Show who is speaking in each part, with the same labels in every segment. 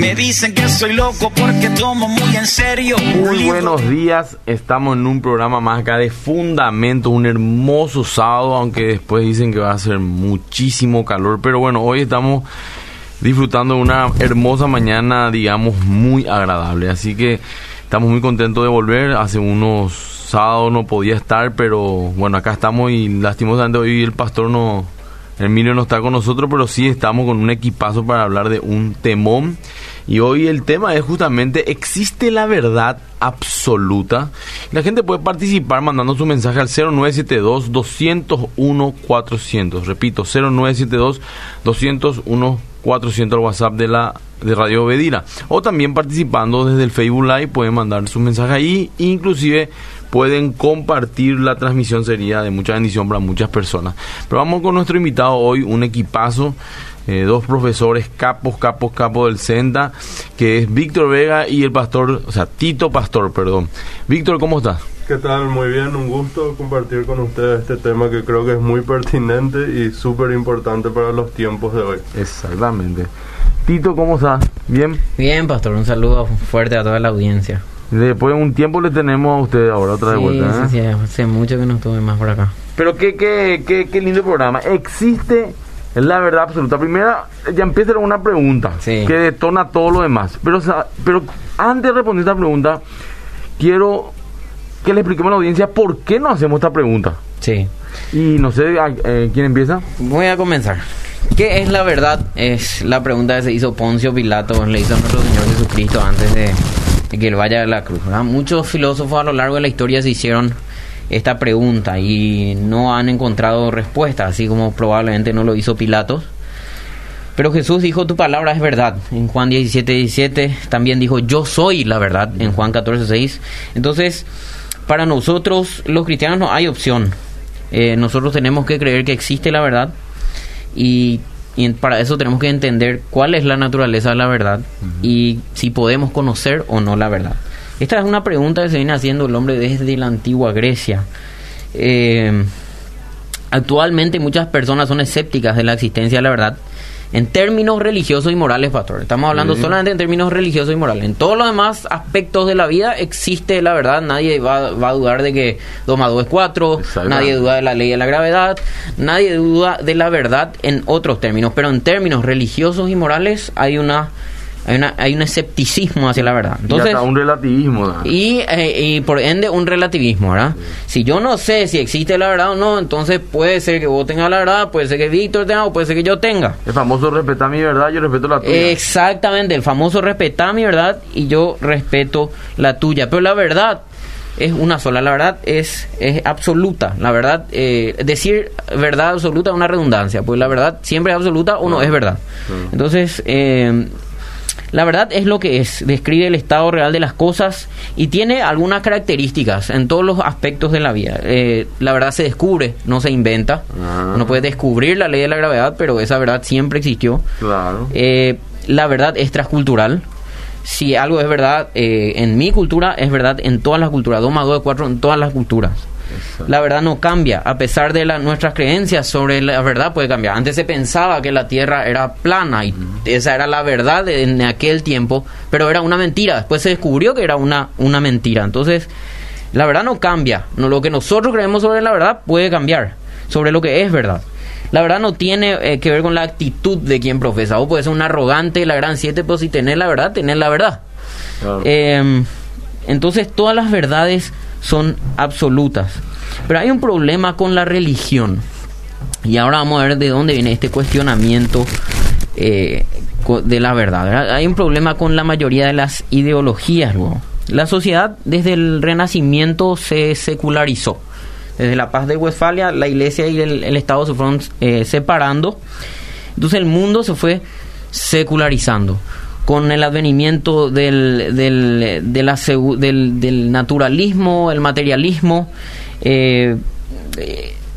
Speaker 1: Me dicen que soy loco porque tomo muy en serio.
Speaker 2: Muy buenos días, estamos en un programa más acá de Fundamento, un hermoso sábado, aunque después dicen que va a ser muchísimo calor, pero bueno, hoy estamos disfrutando de una hermosa mañana, digamos, muy agradable, así que estamos muy contentos de volver, hace unos sábados no podía estar, pero bueno, acá estamos y lastimosamente hoy el pastor no Emilio no está con nosotros, pero sí estamos con un equipazo para hablar de un temón. Y hoy el tema es justamente, ¿existe la verdad absoluta? La gente puede participar mandando su mensaje al 0972-201-400. Repito, 0972-201-400 al WhatsApp de la de Radio Bedira. O también participando desde el Facebook Live pueden mandar su mensaje ahí. Inclusive pueden compartir la transmisión, sería de mucha bendición para muchas personas. Pero vamos con nuestro invitado hoy, un equipazo, eh, dos profesores capos, capos, capos del Senda, que es Víctor Vega y el pastor, o sea, Tito Pastor, perdón. Víctor, ¿cómo estás?
Speaker 3: ¿Qué tal? Muy bien, un gusto compartir con ustedes este tema que creo que es muy pertinente y súper importante para los tiempos de hoy.
Speaker 2: Exactamente. Tito, ¿cómo estás? ¿Bien?
Speaker 4: Bien, pastor, un saludo fuerte a toda la audiencia.
Speaker 2: Después de un tiempo le tenemos a usted ahora otra vez vuelta.
Speaker 4: ¿eh? Sí, sí, hace mucho que no estuve más por acá.
Speaker 2: Pero qué, qué, qué, qué lindo programa. Existe la verdad absoluta. Primera, ya empieza con una pregunta que detona todo lo demás. Pero, pero antes de responder esta pregunta, quiero que le expliquemos a la audiencia por qué no hacemos esta pregunta.
Speaker 4: Sí.
Speaker 2: Y no sé, eh, ¿quién empieza?
Speaker 4: Voy a comenzar. ¿Qué es la verdad? Es la pregunta que se hizo Poncio Pilato, le hizo a nuestro Señor Jesucristo antes de que él vaya a la cruz. Muchos filósofos a lo largo de la historia se hicieron esta pregunta y no han encontrado respuesta, así como probablemente no lo hizo Pilatos. Pero Jesús dijo, tu palabra es verdad. En Juan 17, 17 también dijo, yo soy la verdad. En Juan 14, 6. Entonces, para nosotros los cristianos no hay opción. Eh, nosotros tenemos que creer que existe la verdad y y para eso tenemos que entender cuál es la naturaleza de la verdad y si podemos conocer o no la verdad. Esta es una pregunta que se viene haciendo el hombre desde la antigua Grecia. Eh, actualmente muchas personas son escépticas de la existencia de la verdad en términos religiosos y morales, pastor. Estamos hablando solamente en términos religiosos y morales. En todos los demás aspectos de la vida existe la verdad. Nadie va, a dudar de que 2 más 2 es 4. Nadie duda de la ley de la gravedad. Nadie duda de la verdad en otros términos. Pero en términos religiosos y morales hay una hay, una, hay un escepticismo hacia la verdad.
Speaker 2: Entonces, y un relativismo.
Speaker 4: Y, eh, y, por ende un relativismo, ¿verdad? Si yo no sé si existe la verdad o no, entonces puede ser que vos tengas la verdad, puede ser que Víctor tenga o puede ser que yo tenga.
Speaker 2: El famoso respetar mi verdad, yo respeto la tuya.
Speaker 4: Exactamente, el famoso respetar mi verdad y yo respeto la tuya. Pero la verdad es una sola, la verdad es, es absoluta. La verdad, eh, decir verdad absoluta es una redundancia, pues la verdad siempre es absoluta o no, es verdad. Entonces, eh, la verdad es lo que es, describe el estado real de las cosas y tiene algunas características en todos los aspectos de la vida. Eh, la verdad se descubre, no se inventa. Ah. Uno puede descubrir la ley de la gravedad, pero esa verdad siempre existió.
Speaker 2: Claro.
Speaker 4: Eh, la verdad es transcultural. Si algo es verdad eh, en mi cultura, es verdad en todas las culturas. 2 más 2 es 4 en todas las culturas. La verdad no cambia, a pesar de nuestras creencias sobre la verdad puede cambiar. Antes se pensaba que la Tierra era plana y esa era la verdad en aquel tiempo, pero era una mentira. Después se descubrió que era una, una mentira. Entonces, la verdad no cambia. No, lo que nosotros creemos sobre la verdad puede cambiar, sobre lo que es verdad. La verdad no tiene eh, que ver con la actitud de quien profesa. O puede ser un arrogante, la gran siete, pero si tenés la verdad, tenés la verdad. Em, entonces, todas las verdades son absolutas. Pero hay un problema con la religión. Y ahora vamos a ver de dónde viene este cuestionamiento eh, de la verdad. Hay un problema con la mayoría de las ideologías. La sociedad desde el Renacimiento se secularizó. Desde la paz de Westfalia, la iglesia y el, Estado se fueron eh, separando. Entonces el mundo se fue secularizando con el advenimiento del, del, del, naturalismo, el materialismo, eh,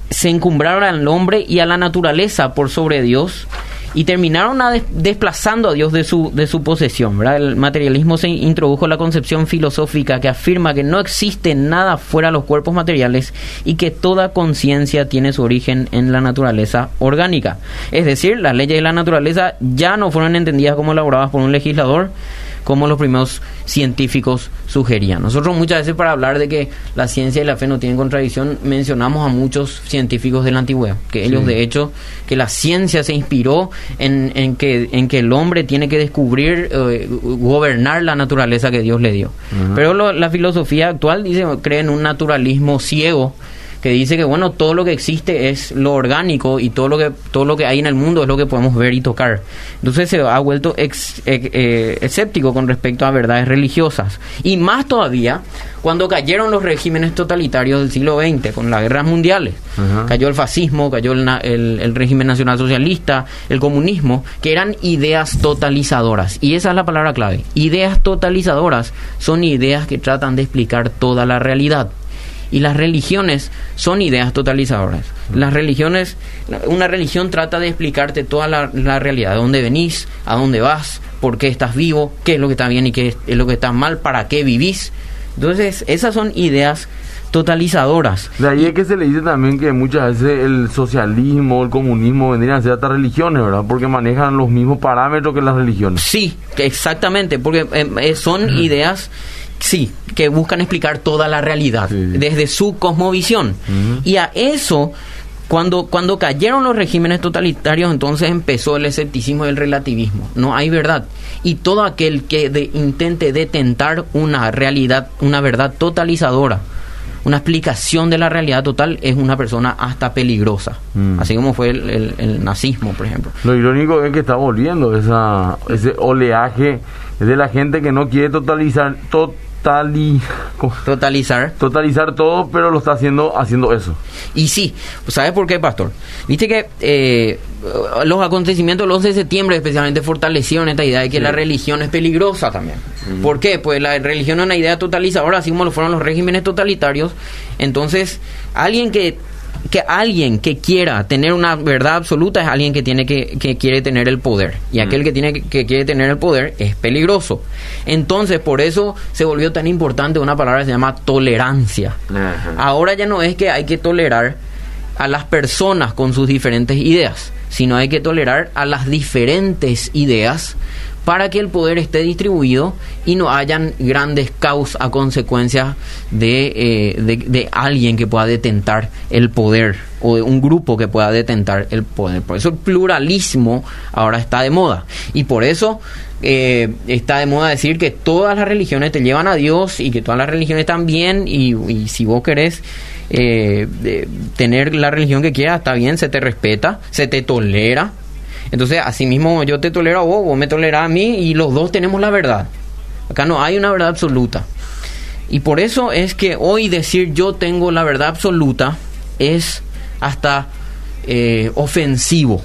Speaker 4: se encumbraron al hombre y a la naturaleza por sobre Dios y terminaron a des- desplazando a Dios de su, de su posesión. ¿verdad? El materialismo se introdujo la concepción filosófica que afirma que no existe nada fuera de los cuerpos materiales y que toda conciencia tiene su origen en la naturaleza orgánica. Es decir, las leyes de la naturaleza ya no fueron entendidas como elaboradas por un legislador, como los primeros científicos sugerían. Nosotros muchas veces para hablar de que la ciencia y la fe no tienen contradicción, mencionamos a muchos científicos de la antigüedad, que ellos
Speaker 2: Sí.
Speaker 4: de hecho, que la ciencia se inspiró en, en que, en que el hombre tiene que descubrir, eh, gobernar la naturaleza que Dios le dio. Pero lo- la filosofía actual dice, cree en un naturalismo ciego, que dice que bueno todo lo que existe es lo orgánico y todo lo que todo lo que hay en el mundo es lo que podemos ver y tocar. Entonces se ha vuelto ex- eh, eh, escéptico con respecto a verdades religiosas. Y más todavía cuando cayeron los regímenes totalitarios del siglo XX con las guerras mundiales. Cayó el fascismo cayó el, el- el régimen nacional socialista el comunismo que eran ideas totalizadoras. Y esa es la palabra clave. Ideas totalizadoras son ideas que tratan de explicar toda la realidad y las religiones son ideas totalizadoras. Las religiones, una religión trata de explicarte toda la, la realidad, de dónde venís, a dónde vas, por qué estás vivo, qué es lo que está bien y qué es lo que está mal, para qué vivís. Entonces, esas son ideas totalizadoras.
Speaker 2: De ahí es que se le dice también que muchas veces el socialismo, el comunismo vendrían a ser hasta religiones, ¿verdad? Porque manejan los mismos parámetros que las religiones.
Speaker 4: Sí, exactamente, porque eh, eh, son ideas, sí, que buscan explicar toda la realidad
Speaker 2: Sí.
Speaker 4: desde su cosmovisión. Y a eso, cuando, cuando cayeron los regímenes totalitarios, entonces empezó el escepticismo y el relativismo. No hay verdad. Y todo aquel que de- intente detentar una realidad, una verdad totalizadora, una explicación de la realidad total, es una persona hasta peligrosa.
Speaker 2: Mm.
Speaker 4: Así como fue el- el- el nazismo, por ejemplo.
Speaker 2: Lo irónico es que está volviendo esa, ese oleaje de la gente que no quiere totalizar, totali.
Speaker 4: Totalizar.
Speaker 2: totalizar todo, pero lo está haciendo haciendo eso.
Speaker 4: Y sí, ¿sabes por qué, pastor? Viste que eh, los acontecimientos del 11 de septiembre especialmente fortalecieron esta idea de que la religión es peligrosa también. ¿Por qué? Pues la religión es una idea totalizadora, así como lo fueron los regímenes totalitarios. Entonces, alguien que que alguien que quiera tener una verdad absoluta es alguien que tiene que, que quiere tener el poder. Y aquel que tiene que, que quiere tener el poder es peligroso. Entonces por eso se volvió tan importante una palabra que se llama tolerancia. Ahora ya no es que hay que tolerar a las personas con sus diferentes ideas, sino hay que tolerar a las diferentes ideas para que el poder esté distribuido y no hayan grandes caos a consecuencia de, eh, de, de alguien que pueda detentar el poder o de un grupo que pueda detentar el poder. Por eso el pluralismo ahora está de moda y por eso eh, está de moda decir que todas las religiones te llevan a Dios y que todas las religiones están bien y, y si vos querés eh, de- tener la religión que quieras, está bien, se te respeta, se te tolera. Entonces, así mismo yo te tolero a vos, vos me tolerás a mí y los dos tenemos la verdad. Acá no hay una verdad absoluta. Y por eso es que hoy decir yo tengo la verdad absoluta es hasta eh, ofensivo.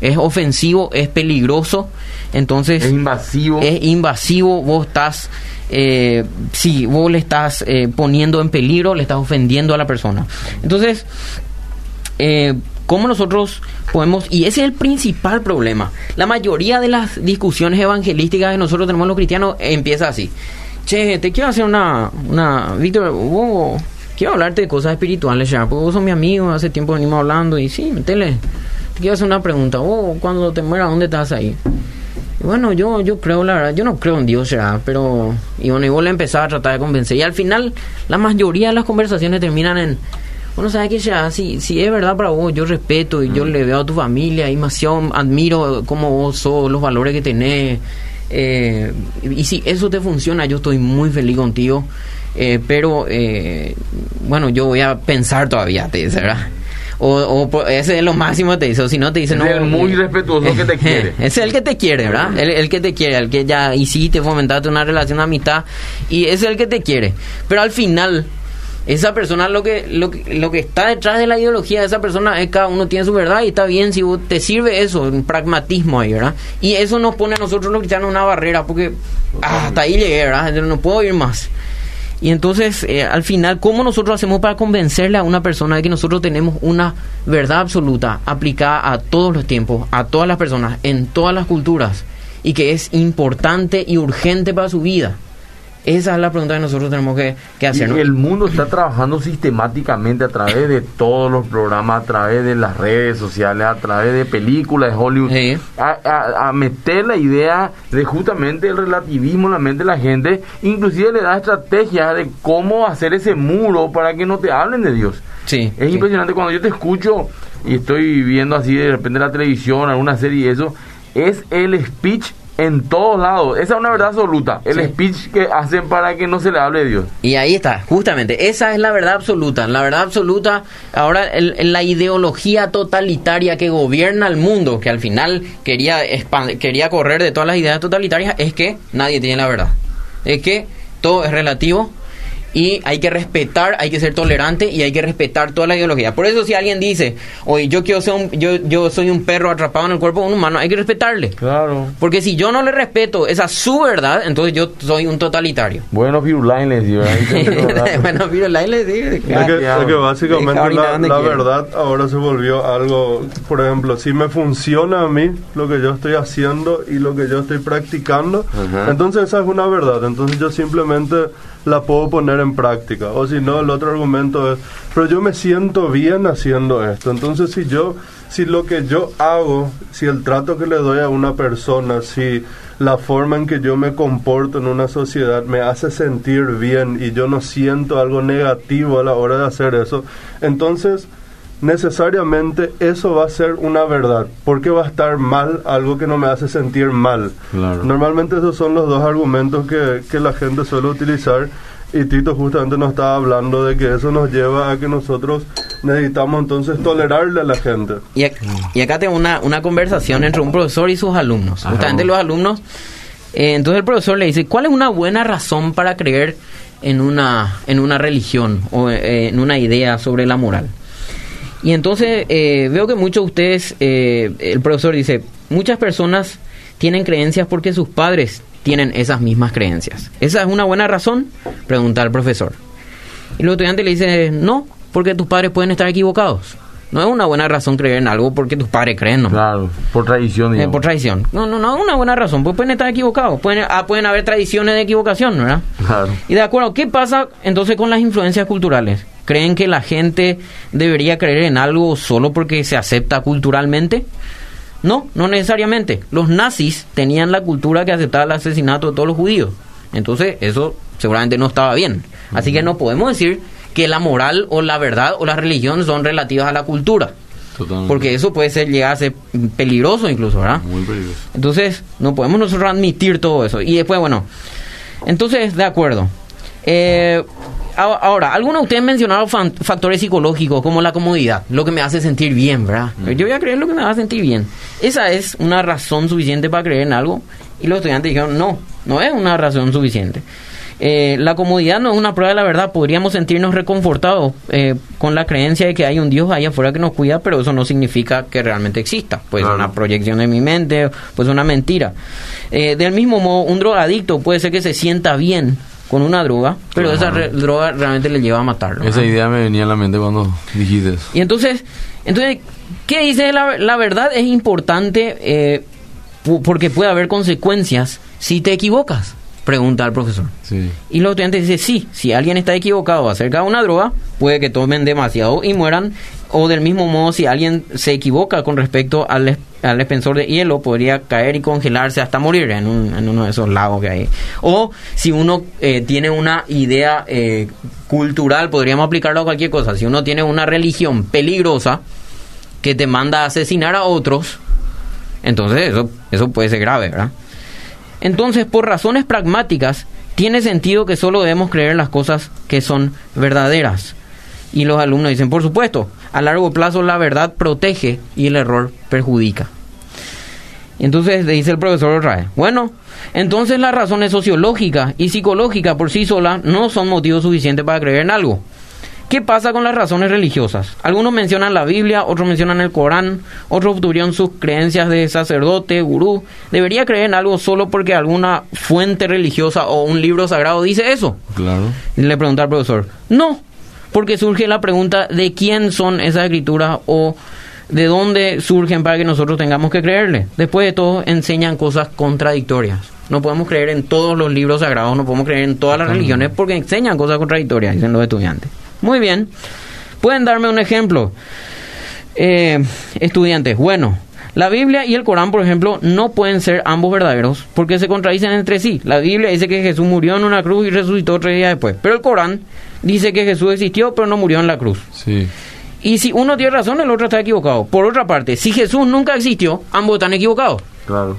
Speaker 4: Es ofensivo, es peligroso. Entonces
Speaker 2: Es invasivo.
Speaker 4: es invasivo, vos estás, eh, sí, vos le estás eh, poniendo en peligro, le estás ofendiendo a la persona. Entonces, eh, ¿cómo nosotros podemos, y ese es el principal problema, la mayoría de las discusiones evangelísticas que nosotros tenemos los cristianos empieza así. Che, te quiero hacer una, una, Víctor, vos, quiero hablarte de cosas espirituales ya, porque vos sos mi amigo, hace tiempo venimos hablando y sí, metele. Te quiero hacer una pregunta, vos cuando te mueras, ¿dónde estás ahí? Bueno, yo, yo creo, la verdad, yo no creo en Dios ya, pero... Y bueno, y vos le empezás a tratar de convencer. Y al final, la mayoría de las conversaciones terminan en... Bueno, ¿sabes qué, ya? Si, si es verdad para vos, yo respeto y yo le veo a tu familia y demasiado admiro cómo vos sos, los valores que tenés. eh, y si eso te funciona, yo estoy muy feliz contigo. eh, pero, eh, bueno, yo voy a pensar todavía, te ¿verdad? O, o ese es lo máximo te dice, o si no te dice,
Speaker 2: Es
Speaker 4: no.
Speaker 2: el muy
Speaker 4: eh,
Speaker 2: respetuoso que te quiere.
Speaker 4: es el que te quiere, ¿verdad? El, el que te quiere, el que ya hiciste, fomentaste una relación de amistad y es el que te quiere. Pero al final, esa persona lo que, lo que lo que está detrás de la ideología de esa persona es cada uno tiene su verdad y está bien si vos- te sirve eso, un pragmatismo ahí, ¿verdad? Y eso nos pone a nosotros los cristianos una barrera porque ah, hasta ahí llegué, ¿verdad? No puedo ir más. Y entonces, eh, al final, ¿cómo nosotros hacemos para convencerle a una persona de que nosotros tenemos una verdad absoluta aplicada a todos los tiempos, a todas las personas, en todas las culturas, y que es importante y urgente para su vida? Esa es la pregunta que nosotros tenemos que, que hacer.
Speaker 2: Y el mundo está trabajando sistemáticamente a través de todos los programas, a través de las redes sociales, a través de películas de Hollywood,
Speaker 4: Sí.
Speaker 2: a, a- a meter la idea de justamente el relativismo en la mente de la gente, inclusive le da estrategias de cómo hacer ese muro para que no te hablen de Dios.
Speaker 4: Sí,
Speaker 2: Es
Speaker 4: sí.
Speaker 2: impresionante cuando yo te escucho y estoy viendo así de repente la televisión, alguna serie y eso, es el speech en todos lados. Esa es una verdad absoluta. El
Speaker 4: Sí.
Speaker 2: speech que hacen para que no se le hable de Dios.
Speaker 4: Y ahí está, justamente, esa es la verdad absoluta. La verdad absoluta, ahora el- la ideología totalitaria que gobierna el mundo, que al final quería, quería correr de todas las ideas totalitarias, es que nadie tiene la verdad. Es que todo es relativo y hay que respetar, hay que ser tolerante y hay que respetar toda la ideología. Por eso si alguien dice, oye, yo quiero ser un, yo, yo soy un perro atrapado en el cuerpo de un humano, hay que respetarle.
Speaker 2: Claro.
Speaker 4: Porque si yo no le respeto esa su verdad, entonces yo soy un totalitario.
Speaker 2: Bueno, Firulain les digo. digo,
Speaker 4: bueno, pero la le dice.
Speaker 3: Es que, básicamente la, verdad ahora se volvió algo, por ejemplo, si me funciona a mí lo que yo estoy haciendo y lo que yo estoy practicando, entonces esa es una verdad, entonces yo simplemente la puedo poner en práctica. O si no, el otro argumento es, pero yo me siento bien haciendo esto, entonces si yo, si lo que yo hago, si el trato que le doy a una persona, si la forma en que yo me comporto en una sociedad me hace sentir bien y yo no siento algo negativo a la hora de hacer eso, entonces necesariamente eso va a ser una verdad. porque va a estar mal algo que no me hace sentir mal?
Speaker 2: Claro.
Speaker 3: Normalmente esos son los dos argumentos que, que la gente suele utilizar y Tito justamente nos estaba hablando de que eso nos lleva a que nosotros necesitamos entonces tolerarle a la gente.
Speaker 4: Y, ac- y acá tengo una, una conversación entre un profesor y sus alumnos.
Speaker 2: Ajá.
Speaker 4: Justamente los alumnos. eh, entonces el profesor le dice, ¿cuál es una buena razón para creer en una, en una religión o eh, en una idea sobre la moral? Y entonces eh, veo que muchos de ustedes, eh, el profesor dice, muchas personas tienen creencias porque sus padres tienen esas mismas creencias. ¿Esa es una buena razón? Pregunta el profesor. Y los estudiantes le dicen, no, porque tus padres pueden estar equivocados. No es una buena razón creer en algo porque tus padres creen, ¿no?
Speaker 2: Claro, por tradición.
Speaker 4: Eh, por tradición. No, no, no es una buena razón, pues pueden estar equivocados. Pueden, ah, pueden haber tradiciones de equivocación, ¿verdad?
Speaker 2: Claro.
Speaker 4: Y de acuerdo, ¿qué pasa entonces con las influencias culturales? ¿Creen que la gente debería creer en algo solo porque se acepta culturalmente? No, no necesariamente. Los nazis tenían la cultura que aceptaba el asesinato de todos los judíos. Entonces, eso seguramente no estaba bien. Así que no podemos decir que la moral o la verdad o la religión son relativas a la cultura.
Speaker 2: Totalmente.
Speaker 4: Porque eso puede ser llegar a ser peligroso incluso, ¿verdad?
Speaker 2: Muy peligroso.
Speaker 4: Entonces, no podemos nosotros admitir todo eso. Y después, bueno, entonces, de acuerdo. Eh, ahora, algunos de ustedes mencionaron factores psicológicos como la comodidad, lo que me hace sentir bien, ¿verdad? Yo voy a creer lo que me hace sentir bien. Esa es una razón suficiente para creer en algo. Y los estudiantes dijeron, no, no es una razón suficiente. Eh, la comodidad no es una prueba de la verdad. Podríamos sentirnos reconfortados eh, con la creencia de que hay un Dios allá afuera que nos cuida, pero eso no significa que realmente exista.
Speaker 2: Claro.
Speaker 4: una proyección de mi mente, puede ser una mentira. Eh, del mismo modo, un drogadicto puede ser que se sienta bien con una droga, pero esa re- droga realmente le lleva a matarlo.
Speaker 2: Esa idea me venía a la mente cuando dijiste eso.
Speaker 4: Y entonces, entonces ¿qué dice la, la verdad? Es importante eh, porque puede haber consecuencias si te equivocas, pregunta el profesor.
Speaker 2: Sí.
Speaker 4: Y los estudiantes dicen, sí, si alguien está equivocado acerca de una droga, puede que tomen demasiado y mueran. O del mismo modo, si alguien se equivoca con respecto al, al expensor de hielo, podría caer y congelarse hasta morir en, un- en uno de esos lagos que hay. O si uno eh, tiene una idea eh, cultural, podríamos aplicarlo a cualquier cosa. Si uno tiene una religión peligrosa que te manda a asesinar a otros, entonces eso, eso puede ser grave, ¿verdad? Entonces, por razones pragmáticas, tiene sentido que solo debemos creer en las cosas que son verdaderas. Y los alumnos dicen, por supuesto, a largo plazo la verdad protege y el error perjudica. Entonces le dice el profesor vez, bueno, entonces las razones sociológicas y psicológicas por sí solas no son motivos suficientes para creer en algo. ¿Qué pasa con las razones religiosas? Algunos mencionan la Biblia, otros mencionan el Corán, otros obtuvieron sus creencias de sacerdote, gurú. ¿Debería creer en algo solo porque alguna fuente religiosa o un libro sagrado dice eso?
Speaker 2: Claro.
Speaker 4: Le pregunta al profesor. No, porque surge la pregunta de quién son esas escrituras o de dónde surgen para que nosotros tengamos que creerle. Después de todo, enseñan cosas contradictorias. No podemos creer en todos los libros sagrados, no podemos creer en todas las religiones porque enseñan cosas contradictorias, dicen los estudiantes. Muy bien. ¿Pueden darme un ejemplo? Eh, estudiantes, bueno, la Biblia y el Corán, por ejemplo, no pueden ser ambos verdaderos porque se contradicen entre sí. La Biblia dice que Jesús murió en una cruz y resucitó tres días después, pero el Corán dice que Jesús existió pero no murió en la cruz.
Speaker 2: Sí.
Speaker 4: Y si uno tiene razón, el otro está equivocado. Por otra parte, si Jesús nunca existió, ambos están equivocados.
Speaker 2: Claro.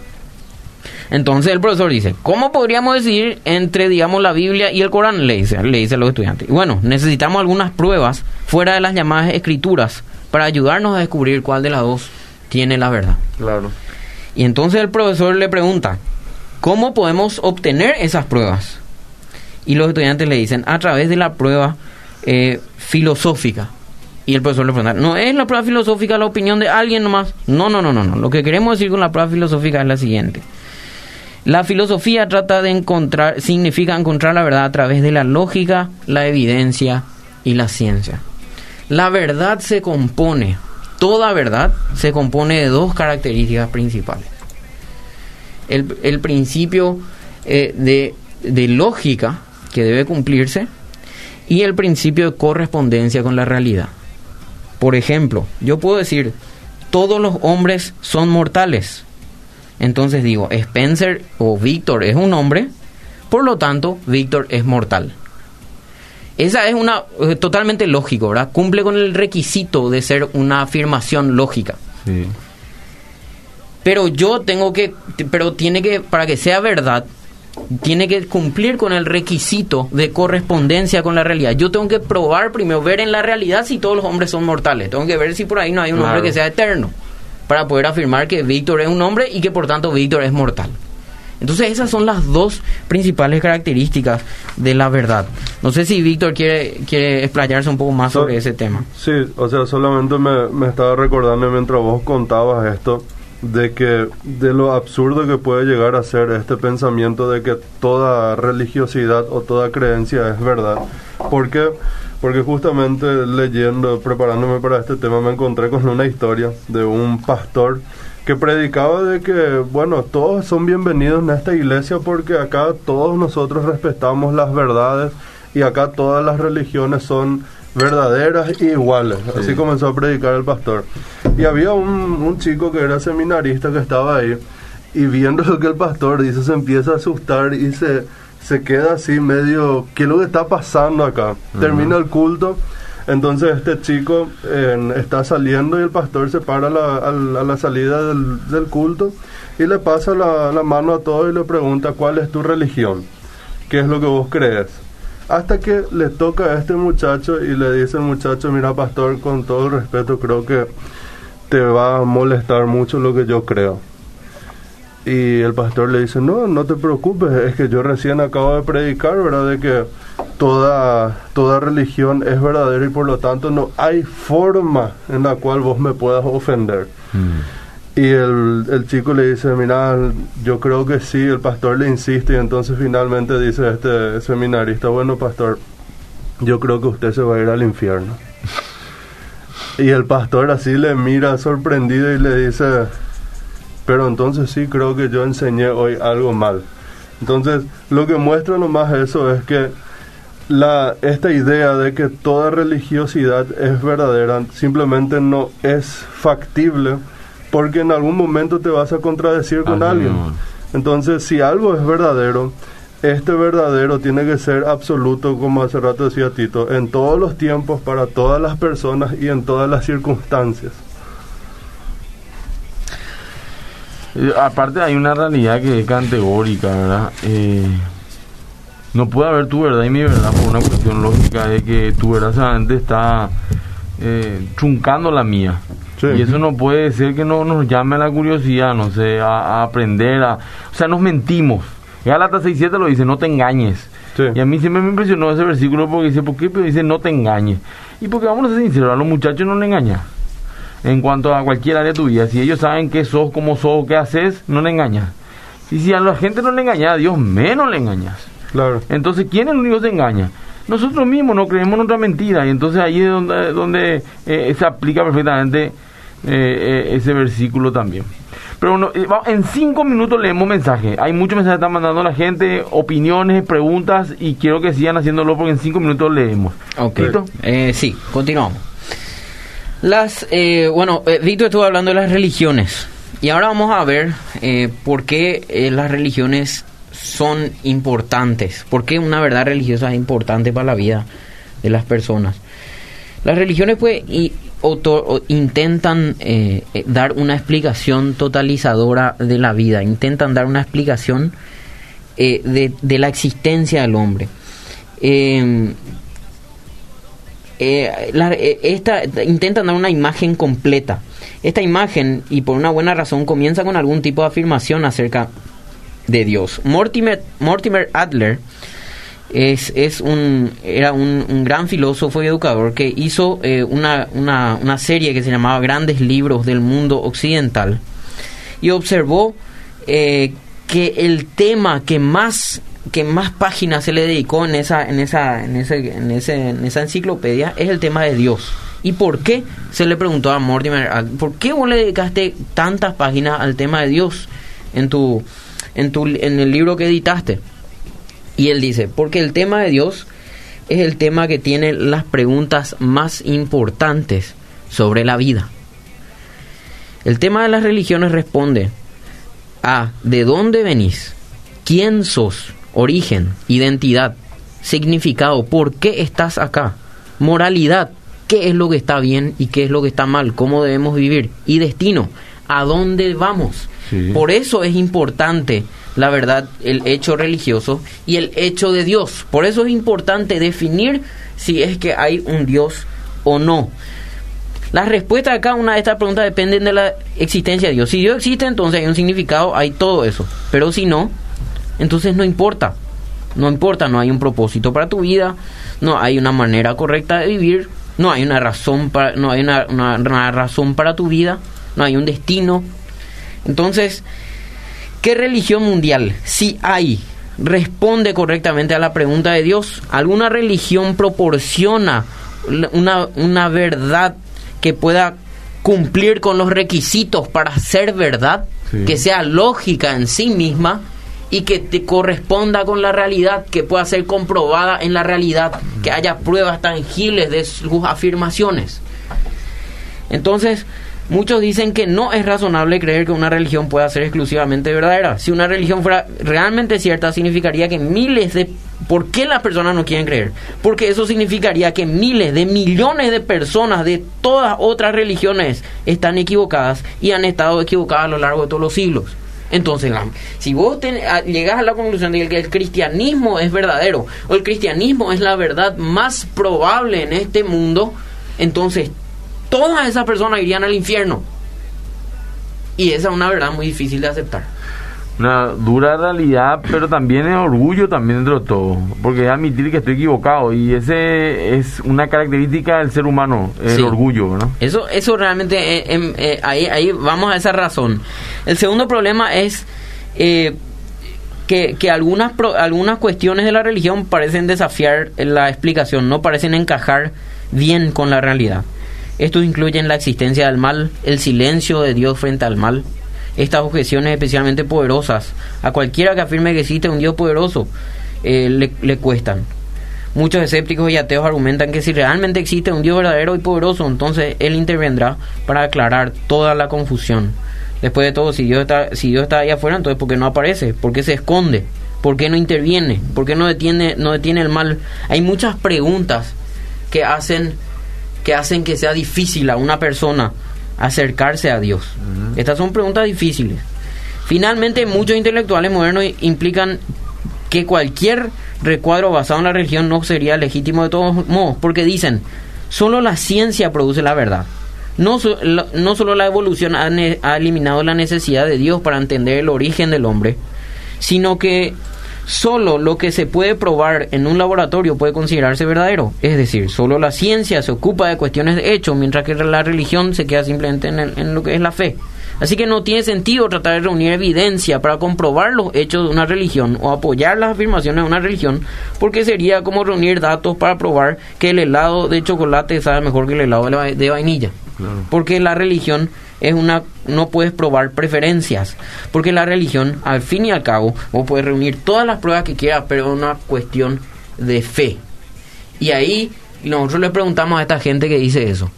Speaker 4: Entonces el profesor dice, ¿cómo podríamos decidir entre, digamos, la Biblia y el Corán? Le dice, le dice a los estudiantes. Bueno, necesitamos algunas pruebas fuera de las llamadas escrituras para ayudarnos a descubrir cuál de las dos tiene la verdad.
Speaker 3: Claro.
Speaker 4: Y entonces el profesor le pregunta, ¿cómo podemos obtener esas pruebas? Y los estudiantes le dicen, a través de la prueba eh, filosófica. Y el profesor le pregunta, ¿no es la prueba filosófica la opinión de alguien nomás? No, no, no, no, no. Lo que queremos decir con la prueba filosófica es la siguiente. La filosofía trata de encontrar, significa encontrar la verdad a través de la lógica, la evidencia y la ciencia. La verdad se compone, toda verdad se compone de dos características principales. El, el principio eh, de, de lógica que debe cumplirse y el principio de correspondencia con la realidad. Por ejemplo, yo puedo decir, todos los hombres son mortales. Entonces digo, Spencer o Víctor es un hombre, por lo tanto, Víctor es mortal. Esa es una eh, totalmente lógico, ¿verdad? Cumple con el requisito de ser una afirmación lógica.
Speaker 2: Sí.
Speaker 4: Pero yo tengo que, pero tiene que, para que sea verdad, tiene que cumplir con el requisito de correspondencia con la realidad. Yo tengo que probar primero, ver en la realidad si todos los hombres son mortales. Tengo que ver si por ahí no hay un
Speaker 2: Claro.
Speaker 4: hombre que sea eterno. Para poder afirmar que Víctor es un hombre y que por tanto Víctor es mortal. Entonces esas son las dos principales características de la verdad. No sé si Víctor quiere, quiere explayarse un poco más
Speaker 3: So-
Speaker 4: sobre ese tema.
Speaker 3: Sí, o sea, solamente me, me estaba recordando mientras vos contabas esto, de que de lo absurdo que puede llegar a ser este pensamiento de que toda religiosidad o toda creencia es verdad. ¿Por qué? Porque justamente leyendo, preparándome para este tema, me encontré con una historia de un pastor que predicaba de que, bueno, todos son bienvenidos en esta iglesia porque acá todos nosotros respetamos las verdades y acá todas las religiones son verdaderas e iguales. Así comenzó a predicar el pastor. Y había un, un chico que era seminarista que estaba ahí y viendo lo que el pastor dice se empieza a asustar y se, se queda así medio, ¿qué es lo que está pasando acá? Termina el culto. Entonces este chico eh, está saliendo y el pastor se para a la, a la- a la salida del, del culto y le pasa la, la mano a todos y le pregunta cuál es tu religión, qué es lo que vos crees. Hasta que le toca a este muchacho y le dice el muchacho, mira pastor, con todo el respeto creo que te va a molestar mucho lo que yo creo. Y el pastor le dice, no, no te preocupes, es que yo recién acabo de predicar, ¿verdad? De que toda, toda religión es verdadera y por lo tanto no hay forma en la cual vos me puedas ofender.
Speaker 2: Mm.
Speaker 3: Y el, el chico le dice, mira, yo creo que sí, el pastor le insiste y entonces finalmente dice este seminarista, bueno pastor, yo creo que usted se va a ir al infierno. Y el pastor así le mira sorprendido y le dice, pero entonces sí creo que yo enseñé hoy algo mal. Entonces, lo que muestra nomás eso es que la, esta idea de que toda religiosidad es verdadera simplemente no es factible porque en algún momento te vas a contradecir con alguien. Entonces, si algo es verdadero, este verdadero tiene que ser absoluto, como hace rato decía Tito, en todos los tiempos, para todas las personas y en todas las circunstancias.
Speaker 2: Eh, Aparte hay una realidad que es categórica, ¿verdad? Eh, no puede haber tu verdad y mi verdad por una cuestión lógica de que tu verdad solamente está eh, truncando la mía.
Speaker 3: Sí.
Speaker 2: Y eso no puede ser que no nos llame a la curiosidad, no sé, a, a aprender, a, o sea, nos mentimos. Gálatas 6.7 lo dice, no te engañes.
Speaker 3: Sí.
Speaker 2: Y a mí siempre me impresionó ese versículo porque dice, ¿por qué? Pero dice, no te engañes. Y porque vamos a ser sinceros, a los muchachos no le engañas. En cuanto a cualquier área de tu vida, si ellos saben qué sos, cómo sos, qué haces, no le engañas. Y si a la gente no le engañas, a Dios menos le engañas.
Speaker 3: Claro.
Speaker 2: Entonces, ¿quién es el único que se engaña? Nosotros mismos no creemos en otra mentira y entonces ahí es donde, donde eh, se aplica perfectamente eh, eh, ese versículo también. Pero bueno, eh, en cinco minutos leemos mensajes. Hay muchos mensajes que están mandando la gente, opiniones, preguntas y quiero que sigan haciéndolo porque en cinco minutos leemos.
Speaker 4: Ok.
Speaker 2: ¿Listo?
Speaker 4: Eh, sí, continuamos. Las, eh, bueno, eh, Víctor estuvo hablando de las religiones y ahora vamos a ver eh, por qué las religiones son importantes, por qué una verdad religiosa es importante para la vida de las personas. Las religiones pues y, intentan eh, eh, dar una explicación totalizadora de la vida, intentan dar una explicación eh, de, la existencia del hombre. Eh, esta, intentan dar una imagen completa. Esta imagen, y por una buena razón, comienza con algún tipo de afirmación acerca de Dios. Mortimer Adler es, es un, era un, un gran filósofo y educador que hizo eh, una, una, una serie que se llamaba Grandes Libros del Mundo Occidental y observó eh, que el tema que más que más páginas se le dedicó en esa en esa en ese, en ese en esa enciclopedia es el tema de Dios. Y por qué se le preguntó a Mortimer ah, por qué vos le dedicaste tantas páginas al tema de Dios en tu en tu en el libro que editaste y él dice porque el tema de Dios es el tema que tiene las preguntas más importantes sobre la vida. El tema de las religiones responde a de dónde venís, quién sos, origen, identidad, significado, por qué estás acá, moralidad, qué es lo que está bien y qué es lo que está mal, cómo debemos vivir y destino, a dónde vamos.
Speaker 2: Sí.
Speaker 4: Por eso es importante, la verdad, el hecho religioso y el hecho de Dios. Por eso es importante definir si es que hay un Dios o no. Las respuestas a cada una de estas preguntas dependen de la existencia de Dios. Si Dios existe, entonces hay un significado, hay todo eso. Pero si no, entonces no importa. No importa, no hay un propósito para tu vida, no hay una manera correcta de vivir, no hay una razón para, no hay una razón para tu vida, no hay un destino. Entonces, ¿qué religión mundial, si hay, responde correctamente a la pregunta de Dios? ¿Alguna religión proporciona una, una verdad que pueda cumplir con los requisitos para ser verdad?
Speaker 2: Sí.
Speaker 4: Que sea lógica en sí misma y que te corresponda con la realidad, que pueda ser comprobada en la realidad, que haya pruebas tangibles de sus afirmaciones. Entonces, muchos dicen que no es razonable creer que una religión pueda ser exclusivamente verdadera. Si una religión fuera realmente cierta, significaría que miles de... ¿Por qué las personas no quieren creer? Porque eso significaría que miles de millones de personas de todas otras religiones están equivocadas y han estado equivocadas a lo largo de todos los siglos. Entonces, si vos ten- a- llegás a la conclusión de que el cristianismo es verdadero o el cristianismo es la verdad más probable en este mundo, entonces todas esas personas irían al infierno. Y esa es una verdad muy difícil de aceptar.
Speaker 2: Una dura realidad, pero también es orgullo también dentro de todo. Porque es admitir que estoy equivocado. Y ese es una característica del ser humano, el
Speaker 4: Sí.
Speaker 2: orgullo, ¿no?
Speaker 4: Eso, eso realmente, eh, em, eh, ahí, ahí vamos a esa razón. El segundo problema es eh, que, que algunas, pro- algunas cuestiones de la religión parecen desafiar la explicación, no parecen encajar bien con la realidad. Estos incluyen la existencia del mal, el silencio de Dios frente al mal. Estas objeciones especialmente poderosas a cualquiera que afirme que existe un Dios poderoso eh, le, cuestan. Muchos escépticos y ateos argumentan que si realmente existe un Dios verdadero y poderoso, entonces Él intervendrá para aclarar toda la confusión. Después de todo, si Dios está, si Dios está ahí afuera, entonces ¿por qué no aparece? ¿Por qué se esconde? ¿Por qué no interviene? ¿Por qué no detiene, no detiene el mal? Hay muchas preguntas que hacen que hacen que sea difícil a una persona acercarse a Dios. Estas son preguntas difíciles. Finalmente, muchos intelectuales modernos implican que cualquier recuadro basado en la religión no sería legítimo de todos modos, porque dicen, solo la ciencia produce la verdad. No, no solo la evolución ha eliminado la necesidad de Dios para entender el origen del hombre, sino que solo lo que se puede probar en un laboratorio puede considerarse verdadero. Es decir, solo la ciencia se ocupa de cuestiones de hecho, mientras que la religión se queda simplemente en, el- en lo que es la fe. Así que no tiene sentido tratar de reunir evidencia para comprobar los hechos de una religión o apoyar las afirmaciones de una religión, porque sería como reunir datos para probar que el helado de chocolate sabe mejor que el helado de la- de vainilla. Porque la religión es una no puedes probar preferencias, porque la religión al fin y al cabo vos puedes reunir todas las pruebas que quieras, pero es una cuestión de fe. Y ahí nosotros le preguntamos a esta gente que dice eso.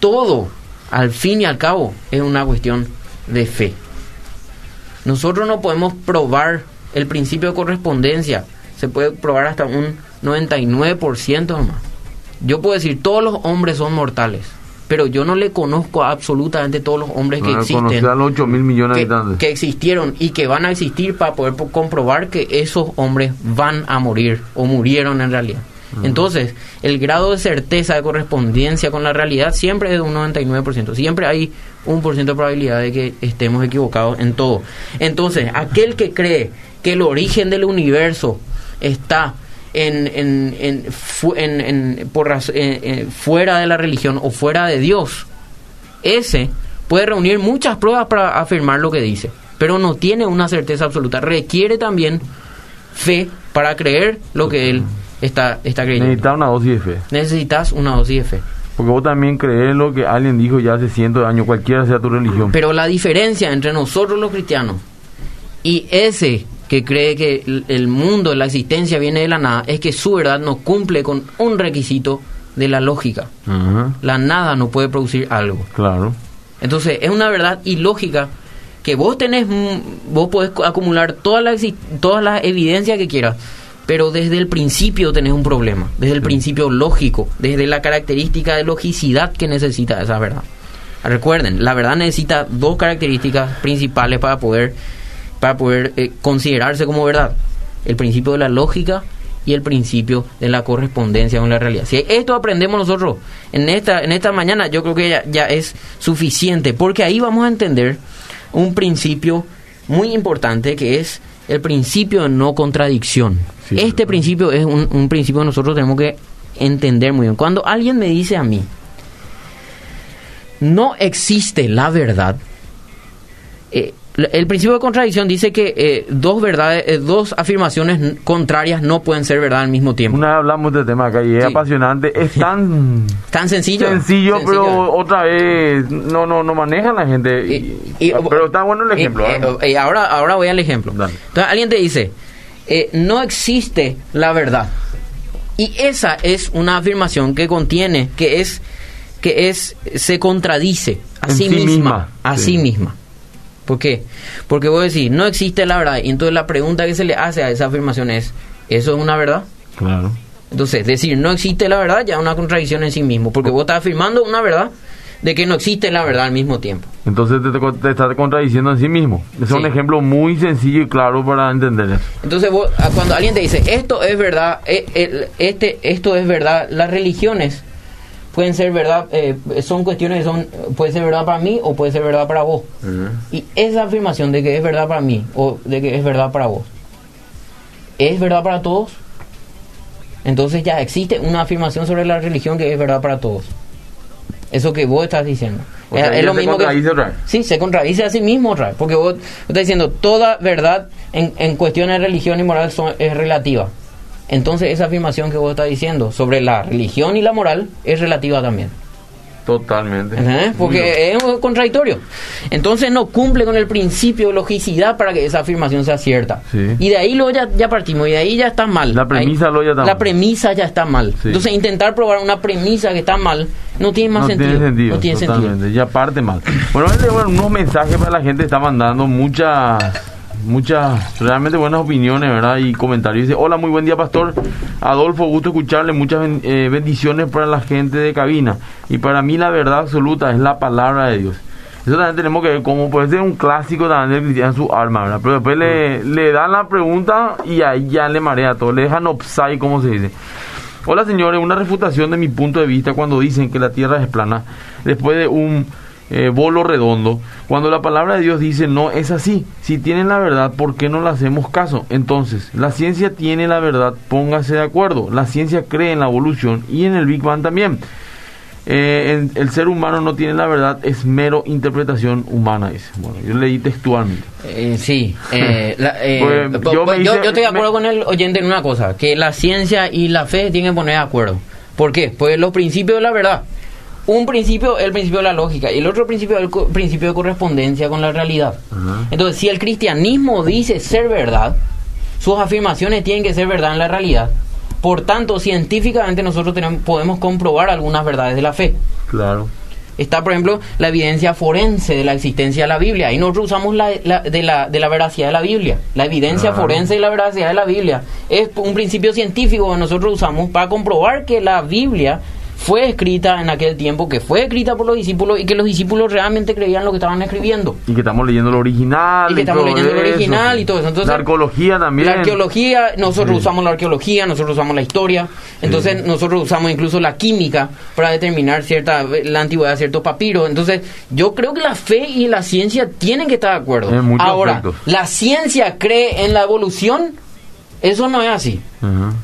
Speaker 4: Todo, al fin y al cabo, es una cuestión de fe. Nosotros no podemos probar el principio de correspondencia. Se puede probar hasta un 99% nomás. Yo puedo decir, todos los hombres son mortales. Pero yo no le conozco a absolutamente todos los hombres que
Speaker 2: Van a
Speaker 4: existen
Speaker 2: a los 8 mil millones de
Speaker 4: que,
Speaker 2: habitantes.
Speaker 4: que existieron y que van a existir para poder po- comprobar que esos hombres van a morir o murieron en realidad. Entonces, el grado de certeza de correspondencia con la realidad siempre es de un 99%. Siempre hay un por ciento de probabilidad de que estemos equivocados en todo. Entonces, aquel que cree que el origen del universo está en, en, en, fu- en- en- por en- en- fuera de la religión o fuera de Dios, ese puede reunir muchas pruebas para afirmar lo que dice, pero no tiene una certeza absoluta. Requiere también fe para creer lo que él está, está creyendo.
Speaker 2: Necesitas una dosis de fe.
Speaker 4: Necesitas una dosis de fe.
Speaker 2: Porque vos también crees lo que alguien dijo ya hace cientos de años, cualquiera sea tu religión.
Speaker 4: Pero la diferencia entre nosotros los cristianos y ese que cree que el- mundo, la existencia viene de la nada, es que su verdad no cumple con un requisito de la lógica. La nada no puede producir algo.
Speaker 2: claro.
Speaker 4: Entonces, es una verdad ilógica que vos tenés, mm, vos podés acumular todas las todas las evidencias que quieras, pero desde el principio tenés un problema, desde el principio lógico, desde la característica de logicidad que necesita esa verdad. Recuerden, la verdad necesita dos características principales para poder para poder eh, considerarse como verdad. El principio de la lógica y el principio de la correspondencia con la realidad. Si esto aprendemos nosotros en esta, en esta mañana, yo creo que ya, ya es suficiente, porque ahí vamos a entender un principio muy importante que es el principio de no contradicción.
Speaker 2: Sí,
Speaker 4: este
Speaker 2: claro.
Speaker 4: principio es un, un principio que nosotros tenemos que entender muy bien. Cuando alguien me dice a mí, no existe la verdad, eh, el principio de contradicción dice que eh, dos verdades, eh, dos afirmaciones contrarias no pueden ser verdad al mismo tiempo.
Speaker 2: Una vez hablamos de tema acá y es
Speaker 4: Sí.
Speaker 2: apasionante. Es tan
Speaker 4: Tan sencillo.
Speaker 2: sencillo,
Speaker 4: Sencillo.
Speaker 2: pero otra vez no no no maneja la gente.
Speaker 4: Y- y-
Speaker 2: pero está bueno el
Speaker 4: y-
Speaker 2: ejemplo.
Speaker 4: eh,
Speaker 2: ¿eh?
Speaker 4: eh, ahora, ahora voy al ejemplo.
Speaker 2: Dale.
Speaker 4: Entonces alguien te dice, eh, no existe la verdad. Y esa es una afirmación que contiene, que es, que es, se contradice a sí,
Speaker 2: sí
Speaker 4: misma,
Speaker 2: misma.
Speaker 4: a
Speaker 2: Sí.
Speaker 4: sí misma. ¿Por qué? Porque vos decís, no existe la verdad. Y entonces la pregunta que se le hace a esa afirmación es, ¿eso es una verdad?
Speaker 2: Claro.
Speaker 4: Entonces, decir no existe la verdad ya es una contradicción en sí mismo, porque vos estás afirmando una verdad de que no existe la verdad al mismo tiempo.
Speaker 2: Entonces te, te, te estás contradiciendo en sí mismo. Es
Speaker 4: Sí.
Speaker 2: un ejemplo muy sencillo y claro para entender eso.
Speaker 4: Entonces, vos, cuando alguien te dice esto es verdad, eh, este, esto es verdad, las religiones pueden ser verdad, eh, son cuestiones que son, puede ser verdad para mí o puede ser verdad para vos. Y esa afirmación de que es verdad para mí o de que es verdad para vos, ¿es verdad para todos? Entonces ya existe una afirmación sobre la religión que es verdad para todos. Eso que vos estás diciendo.
Speaker 2: O sea, ella se contradice otra vez.
Speaker 4: Sí, se contradice a sí mismo otra vez. Porque vos, vos estás diciendo toda verdad en, en cuestiones de religión y moral son- es relativa. Entonces esa afirmación que vos estás diciendo sobre la religión y la moral es relativa también.
Speaker 2: Totalmente.
Speaker 4: Porque es contradictorio. Entonces no cumple con el principio de logicidad para que esa afirmación sea cierta.
Speaker 2: Sí.
Speaker 4: Y de ahí luego ya, ya partimos, y de ahí ya está mal.
Speaker 2: La premisa
Speaker 4: Ahí-
Speaker 2: luego ya está
Speaker 4: La
Speaker 2: mal.
Speaker 4: premisa ya está mal.
Speaker 2: Sí.
Speaker 4: Entonces intentar probar una premisa que está mal no tiene más
Speaker 2: no
Speaker 4: sentido.
Speaker 2: tiene sentido.
Speaker 4: No tiene
Speaker 2: totalmente.
Speaker 4: sentido.
Speaker 2: Ya parte mal. Bueno, leer unos mensajes para la gente. Está mandando muchas, muchas, realmente buenas opiniones, ¿verdad? Y comentarios. Dice: Hola, muy buen día, pastor. Adolfo, gusto escucharle. Muchas ben- eh, bendiciones para la gente de cabina. Y para mí, la verdad absoluta es la palabra de Dios. Eso también tenemos que ver como puede ser un clásico también del cristiano en su arma, ¿verdad? Pero después le, le dan la pregunta y ahí ya le marea todo. Le dejan offside, como se dice. Hola señores, una refutación de mi punto de vista cuando dicen que la Tierra es plana, después de un eh, bolo redondo, cuando la palabra de Dios dice no es así. Si tienen la verdad, ¿por qué no le hacemos caso? Entonces, la ciencia tiene la verdad, póngase de acuerdo. La ciencia cree en la evolución y en el Big Bang también. Eh, el ser humano no tiene la verdad, es mero interpretación humana, dice. Bueno, yo leí textualmente.
Speaker 4: Eh, sí, eh, pues, yo, estoy de acuerdo con el oyente en una cosa, que la ciencia y la fe tienen que poner de acuerdo. ¿Por qué? Pues los principios de la verdad. Un principio es el principio de la lógica y el otro principio es el principio de correspondencia con la realidad. Entonces, si el cristianismo dice ser verdad, sus afirmaciones tienen que ser verdad en la realidad. Por tanto, científicamente nosotros tenemos, podemos comprobar algunas verdades de la fe.
Speaker 2: Claro.
Speaker 4: Está, por ejemplo, la evidencia forense de la existencia de la Biblia. Ahí nosotros usamos la, de, la, de la veracidad de la Biblia. La evidencia forense de la veracidad de la Biblia es un principio científico que nosotros usamos para comprobar que la Biblia fue escrita en aquel tiempo, que fue escrita por los discípulos y que los discípulos realmente creían lo que estaban escribiendo.
Speaker 2: Y que estamos leyendo lo original.
Speaker 4: Y que estamos leyendo lo original y todo eso. Entonces,
Speaker 2: la arqueología también.
Speaker 4: La arqueología, nosotros usamos la arqueología, nosotros usamos la historia. Entonces, nosotros usamos incluso la química para determinar cierta la antigüedad de ciertos papiros. Entonces, yo creo que la fe y la ciencia tienen que estar de acuerdo. Ahora, la ciencia cree en la evolución. Eso no es así.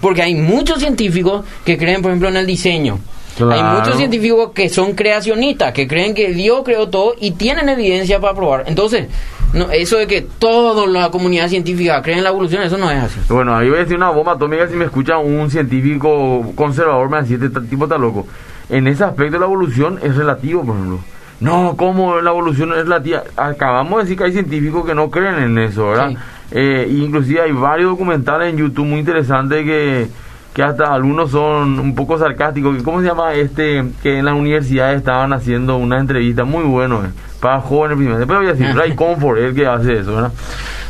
Speaker 4: Porque hay muchos científicos que creen, por ejemplo, en el diseño hay muchos científicos que son creacionistas, que creen que Dios creó todo y tienen evidencia para probar. Entonces, no, eso de que toda la comunidad científica cree en la evolución, eso no es así.
Speaker 2: Bueno, ahí voy a decir una bomba atómica si me escucha un científico conservador, me dice, este tipo está loco. En ese aspecto de la evolución es relativo, por ejemplo. No, ¿cómo la evolución es relativa? Acabamos de decir que hay científicos que no creen en eso, ¿verdad? Eh, inclusive hay varios documentales en YouTube muy interesantes que que hasta algunos son un poco sarcásticos. ¿Cómo se llama este? Que en las universidades estaban haciendo una entrevista muy bueno eh, para jóvenes Después voy a decir, Ray Comfort el que hace eso, ¿verdad?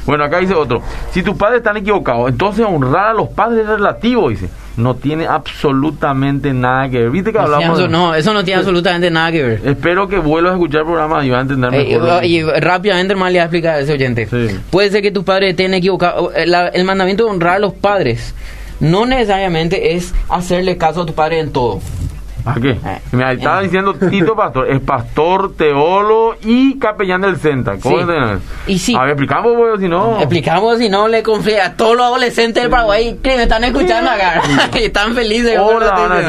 Speaker 2: Bueno, acá dice otro. Si tus padres están equivocados, entonces honrar a los padres es relativo, dice. No tiene absolutamente nada que ver. ¿Viste que hablamos?
Speaker 4: No, eso no tiene absolutamente nada que ver.
Speaker 2: Espero que vuelvas a escuchar el programa y vas a entender
Speaker 4: eh, mejor. y, rápidamente, más le voy a explicar a ese oyente. Puede ser que tus padres estén equivocados. El, el mandamiento de honrar a los padres no necesariamente es hacerle caso a tu padre en todo.
Speaker 2: ¿A qué? Eh, me estaba diciendo Tito Pastor, es pastor, teólogo y capellán del CENTA. ¿Cómo sí.
Speaker 4: Y sí.
Speaker 2: A ver, explicamos, pues, si no.
Speaker 4: Explicamos, si no, le confía a todos los adolescentes del Paraguay que me están escuchando acá. y están felices.
Speaker 2: Hola,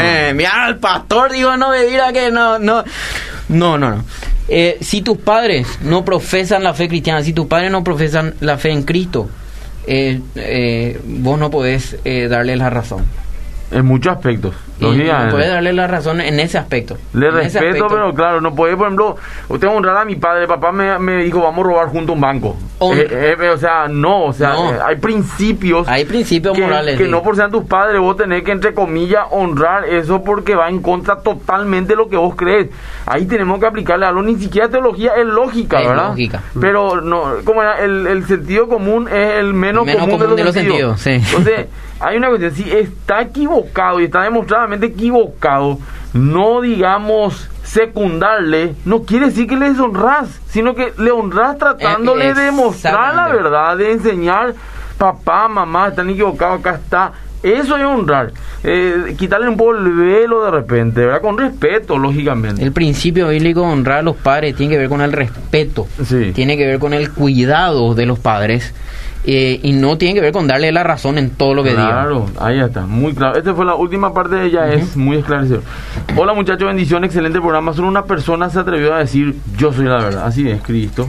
Speaker 4: eh, mira, el pastor, digo, no me dirá que no, no. No, no, no. Eh, si tus padres no profesan la fe cristiana, si tus padres no profesan la fe en Cristo, eh, eh, vos no podés eh, darle la razón.
Speaker 2: En muchos aspectos.
Speaker 4: puede darle la razón en ese aspecto.
Speaker 2: Le respeto, pero claro, no puede, por ejemplo, usted honrar a mi padre, papá me, me dijo, vamos a robar junto a un banco. Eh, eh, o sea, no, o sea, eh, hay principios.
Speaker 4: Hay principios
Speaker 2: que,
Speaker 4: morales.
Speaker 2: Que no por ser tus padres, vos tenés que, entre comillas, honrar eso porque va en contra totalmente de lo que vos crees. Ahí tenemos que aplicarle algo, ni siquiera teología es lógica, es ¿verdad?
Speaker 4: Lógica.
Speaker 2: Pero no, como era, el, el, sentido común es el menos, común, de los, sentidos. Entonces, hay una cuestión, si está equivocado y está demostradamente equivocado, no digamos secundarle, no quiere decir que le deshonras, sino que le honras tratándole de demostrar la verdad, de enseñar, papá, mamá, están equivocados, acá está. Eso es honrar. Eh, quitarle un poco el velo de repente, ¿verdad? Con respeto, lógicamente.
Speaker 4: El principio bíblico de honrar a los padres tiene que ver con el respeto. Tiene que ver con el cuidado de los padres eh, y no tiene que ver con darle la razón en todo lo que
Speaker 2: diga. Claro, ahí está, muy claro. Esta fue la última parte de ella, es muy esclarecedor. Hola muchachos, bendición, excelente programa. Solo una persona se atrevió a decir, yo soy la verdad. Así es, Cristo.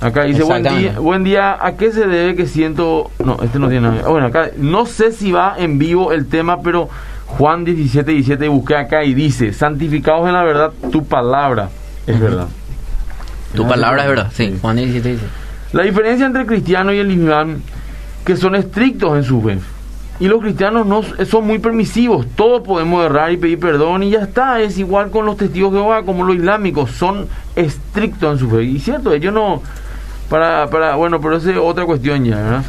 Speaker 2: Acá dice, buen día, buen día, ¿a qué se debe que siento... No, este no tiene nada. Bueno, acá no sé si va en vivo el tema, pero Juan 17, 17 busqué acá y dice, santificados en la verdad, tu palabra es verdad.
Speaker 4: Tu palabra es verdad, sí, Juan 17, 17.
Speaker 2: La diferencia entre el cristiano y el islam, que son estrictos en su fe. Y los cristianos no son muy permisivos, todos podemos errar y pedir perdón y ya está, es igual con los testigos de Jehová como los islámicos, son estrictos en su fe. Y cierto, ellos no, para, para, bueno, pero esa es otra cuestión ya.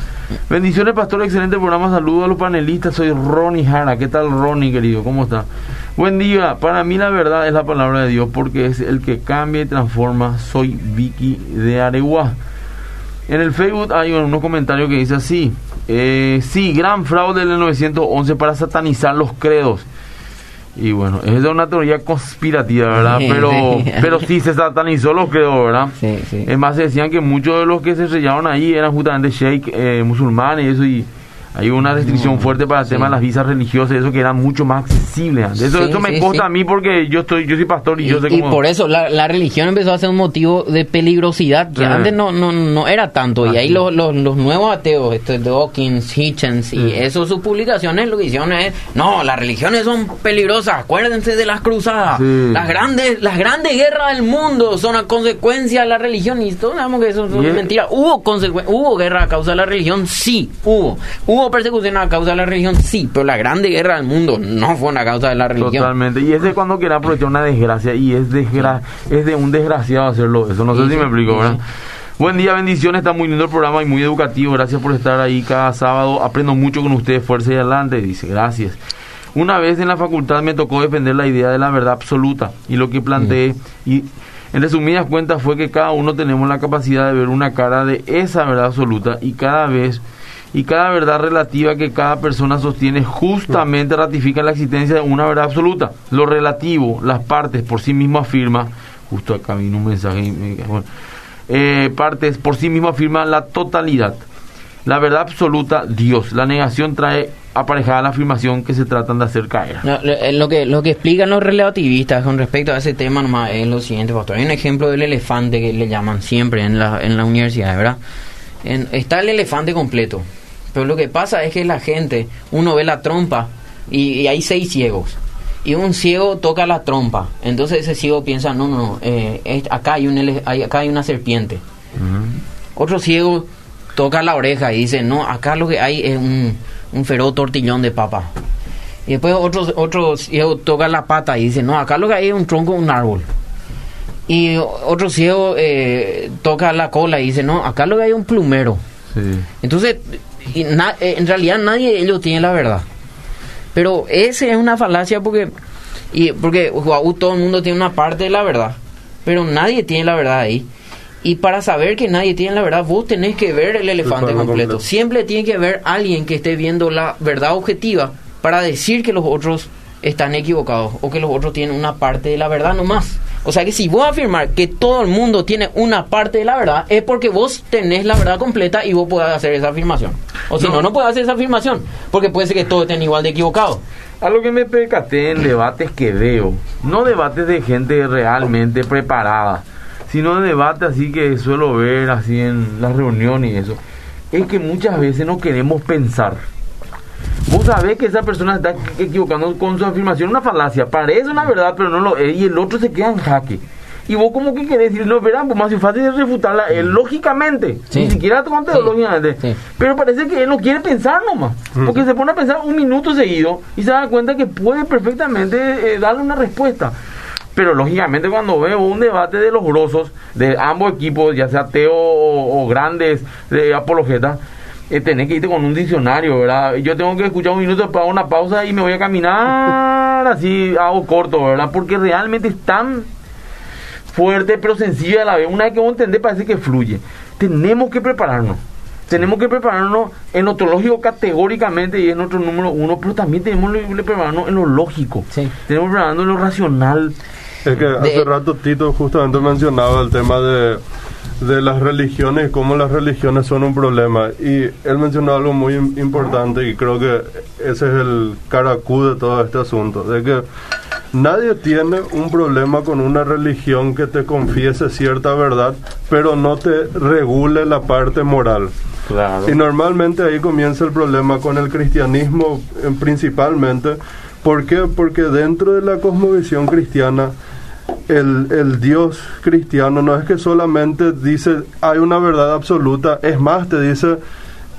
Speaker 2: Bendiciones, pastor, excelente programa, saludos a los panelistas, soy Ronnie Jara, ¿qué tal Ronnie, querido? ¿Cómo está? Buen día, para mí la verdad es la palabra de Dios porque es el que cambia y transforma, soy Vicky de Areguá. En el Facebook hay unos comentarios que dice así, eh, sí, gran fraude del 911 para satanizar los credos. Y bueno, es de una teoría conspirativa, ¿verdad? Pero, pero sí se satanizó los creo, ¿verdad?
Speaker 4: Sí, sí.
Speaker 2: Es más, se decían que muchos de los que se sellaron ahí eran justamente sheik eh, musulmanes y eso, y hay una restricción fuerte para el tema de las visas religiosas, eso que era mucho más accesible antes. Eso,
Speaker 4: Sí,
Speaker 2: eso me
Speaker 4: sí,
Speaker 2: consta a mí porque yo estoy yo soy pastor y,
Speaker 4: Y,
Speaker 2: yo sé
Speaker 4: y
Speaker 2: cómo...
Speaker 4: por eso la, la religión empezó a ser un motivo de peligrosidad que antes no, no, no era tanto. y ahí los, los, los nuevos ateos, este, Dawkins, Hitchens y eso, sus publicaciones lo que hicieron es, no, las religiones son peligrosas, acuérdense de las cruzadas. Las grandes las grandes guerras del mundo son a consecuencia de la religión y todos sabemos que eso, eso
Speaker 2: Y
Speaker 4: es mentira. ¿Hubo, ¿Hubo guerra a causa de la religión? Sí, hubo. ¿Hubo persecución a causa de la religión? Sí, pero la grande guerra del mundo no fue a causa de la religión.
Speaker 2: Totalmente. Y ese es cuando quiere aprovechar una desgracia y es desgra es de un desgraciado hacerlo. Eso no sé
Speaker 4: Sí,
Speaker 2: si me explico, ¿verdad? Buen día, bendiciones. Está muy lindo el programa y muy educativo. Gracias por estar ahí cada sábado. Aprendo mucho con ustedes. Fuerza y adelante. Dice, gracias. Una vez en la facultad me tocó defender la idea de la verdad absoluta y lo que planteé y en resumidas cuentas fue que cada uno tenemos la capacidad de ver una cara de esa verdad absoluta y cada vez y cada verdad relativa que cada persona sostiene justamente ratifica la existencia de una verdad absoluta. Lo relativo, las partes por sí mismo afirma, justo acá vino un mensaje, bueno, eh, partes por sí mismo afirma la totalidad. La verdad absoluta, Dios. La negación trae aparejada la afirmación que se tratan de hacer caer.
Speaker 4: Eh, lo que, lo que explican los relativistas con respecto a ese tema es lo siguiente, pastor. Hay un ejemplo del elefante que le llaman siempre en la, en la universidad, ¿verdad? Está el elefante completo. Pero lo que pasa es que la gente, uno ve la trompa y, y hay seis ciegos. Y un ciego toca la trompa. Entonces ese ciego piensa, no, no, no, eh, es- acá, hay un hay- acá hay una serpiente. Otro ciego toca la oreja y dice, no, acá lo que hay es un, un feroz tortillón de papa. Y después otro, otro ciego toca la pata y dice, no, acá lo que hay es un tronco un árbol. Y otro ciego eh, toca la cola y dice, no, acá lo que hay es un plumero.
Speaker 2: Sí.
Speaker 4: Entonces, y na- eh, en realidad nadie de ellos tiene la verdad. Pero esa es una falacia porque, y porque todo el mundo tiene una parte de la verdad, pero nadie tiene la verdad ahí. Y para saber que nadie tiene la verdad, vos tenés que ver el elefante completo.
Speaker 3: completo.
Speaker 4: Siempre tiene que ver alguien que esté viendo la verdad objetiva para decir que los otros están equivocados o que los otros tienen una parte de la verdad nomás. O sea que si vos afirmar que todo el mundo tiene una parte de la verdad, es porque vos tenés la verdad completa y vos podés hacer esa afirmación. O si no,
Speaker 2: No.
Speaker 4: no, podés hacer esa afirmación, porque puede ser que todos estén igual de equivocados.
Speaker 2: A lo que me percaté en debates que veo, no debates de gente realmente preparada, sino de debates así que suelo ver así en las reuniones y eso, es que muchas veces no queremos pensar. Vos sabés que esa persona está equivocando con su afirmación, una falacia, parece una verdad, pero no lo es, y el otro se queda en jaque. Y vos como que querés decir, no, verán, pues más fácil de refutarla, él lógicamente,
Speaker 4: Sí.
Speaker 2: ni siquiera con
Speaker 4: Sí.
Speaker 2: teológicamente,
Speaker 4: Sí.
Speaker 2: pero parece que él no quiere pensar nomás, porque se pone a pensar un minuto seguido y se da cuenta que puede perfectamente eh, darle una respuesta. Pero lógicamente cuando veo un debate de los grosos, de ambos equipos, ya sea ateo o, o grandes de apologetas, eh, tenés que irte con un diccionario, ¿verdad? Yo tengo que escuchar un minuto para una pausa y me voy a caminar así, hago corto, ¿verdad? Porque realmente es tan fuerte pero sencillo a la vez. Una vez que vos entendés parece que fluye. Tenemos que prepararnos. Tenemos que prepararnos en lo teológico categóricamente y es nuestro número uno, pero también tenemos que prepararnos en lo lógico.
Speaker 4: Sí.
Speaker 2: Tenemos que prepararnos en lo racional.
Speaker 3: Es que hace
Speaker 4: De-
Speaker 3: rato Tito justamente mencionaba el tema de, de las religiones y cómo las religiones son un problema. Y él mencionó algo muy im- importante y creo que ese es el caracú de todo este asunto. De que nadie tiene un problema con una religión que te confiese cierta verdad, pero no te regule la parte moral.
Speaker 2: Claro.
Speaker 3: Y normalmente ahí comienza el problema con el cristianismo eh, principalmente. ¿Por qué? Porque dentro de la cosmovisión cristiana, el, el Dios cristiano no es que solamente dice hay una verdad absoluta, es más, te dice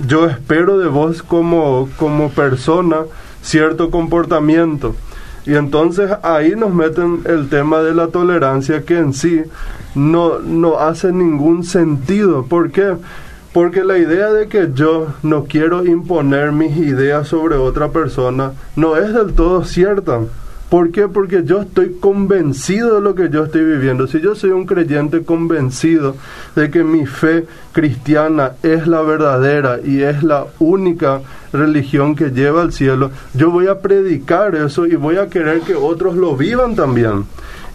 Speaker 3: yo espero de vos como, como persona cierto comportamiento. Y entonces ahí nos meten el tema de la tolerancia que en sí no, no hace ningún sentido. ¿Por qué? Porque la idea de que yo no quiero imponer mis ideas sobre otra persona no es del todo cierta. ¿Por qué? Porque yo estoy convencido de lo que yo estoy viviendo. Si yo soy un creyente convencido de que mi fe cristiana es la verdadera y es la única religión que lleva al cielo, yo voy a predicar eso y voy a querer que otros lo vivan también.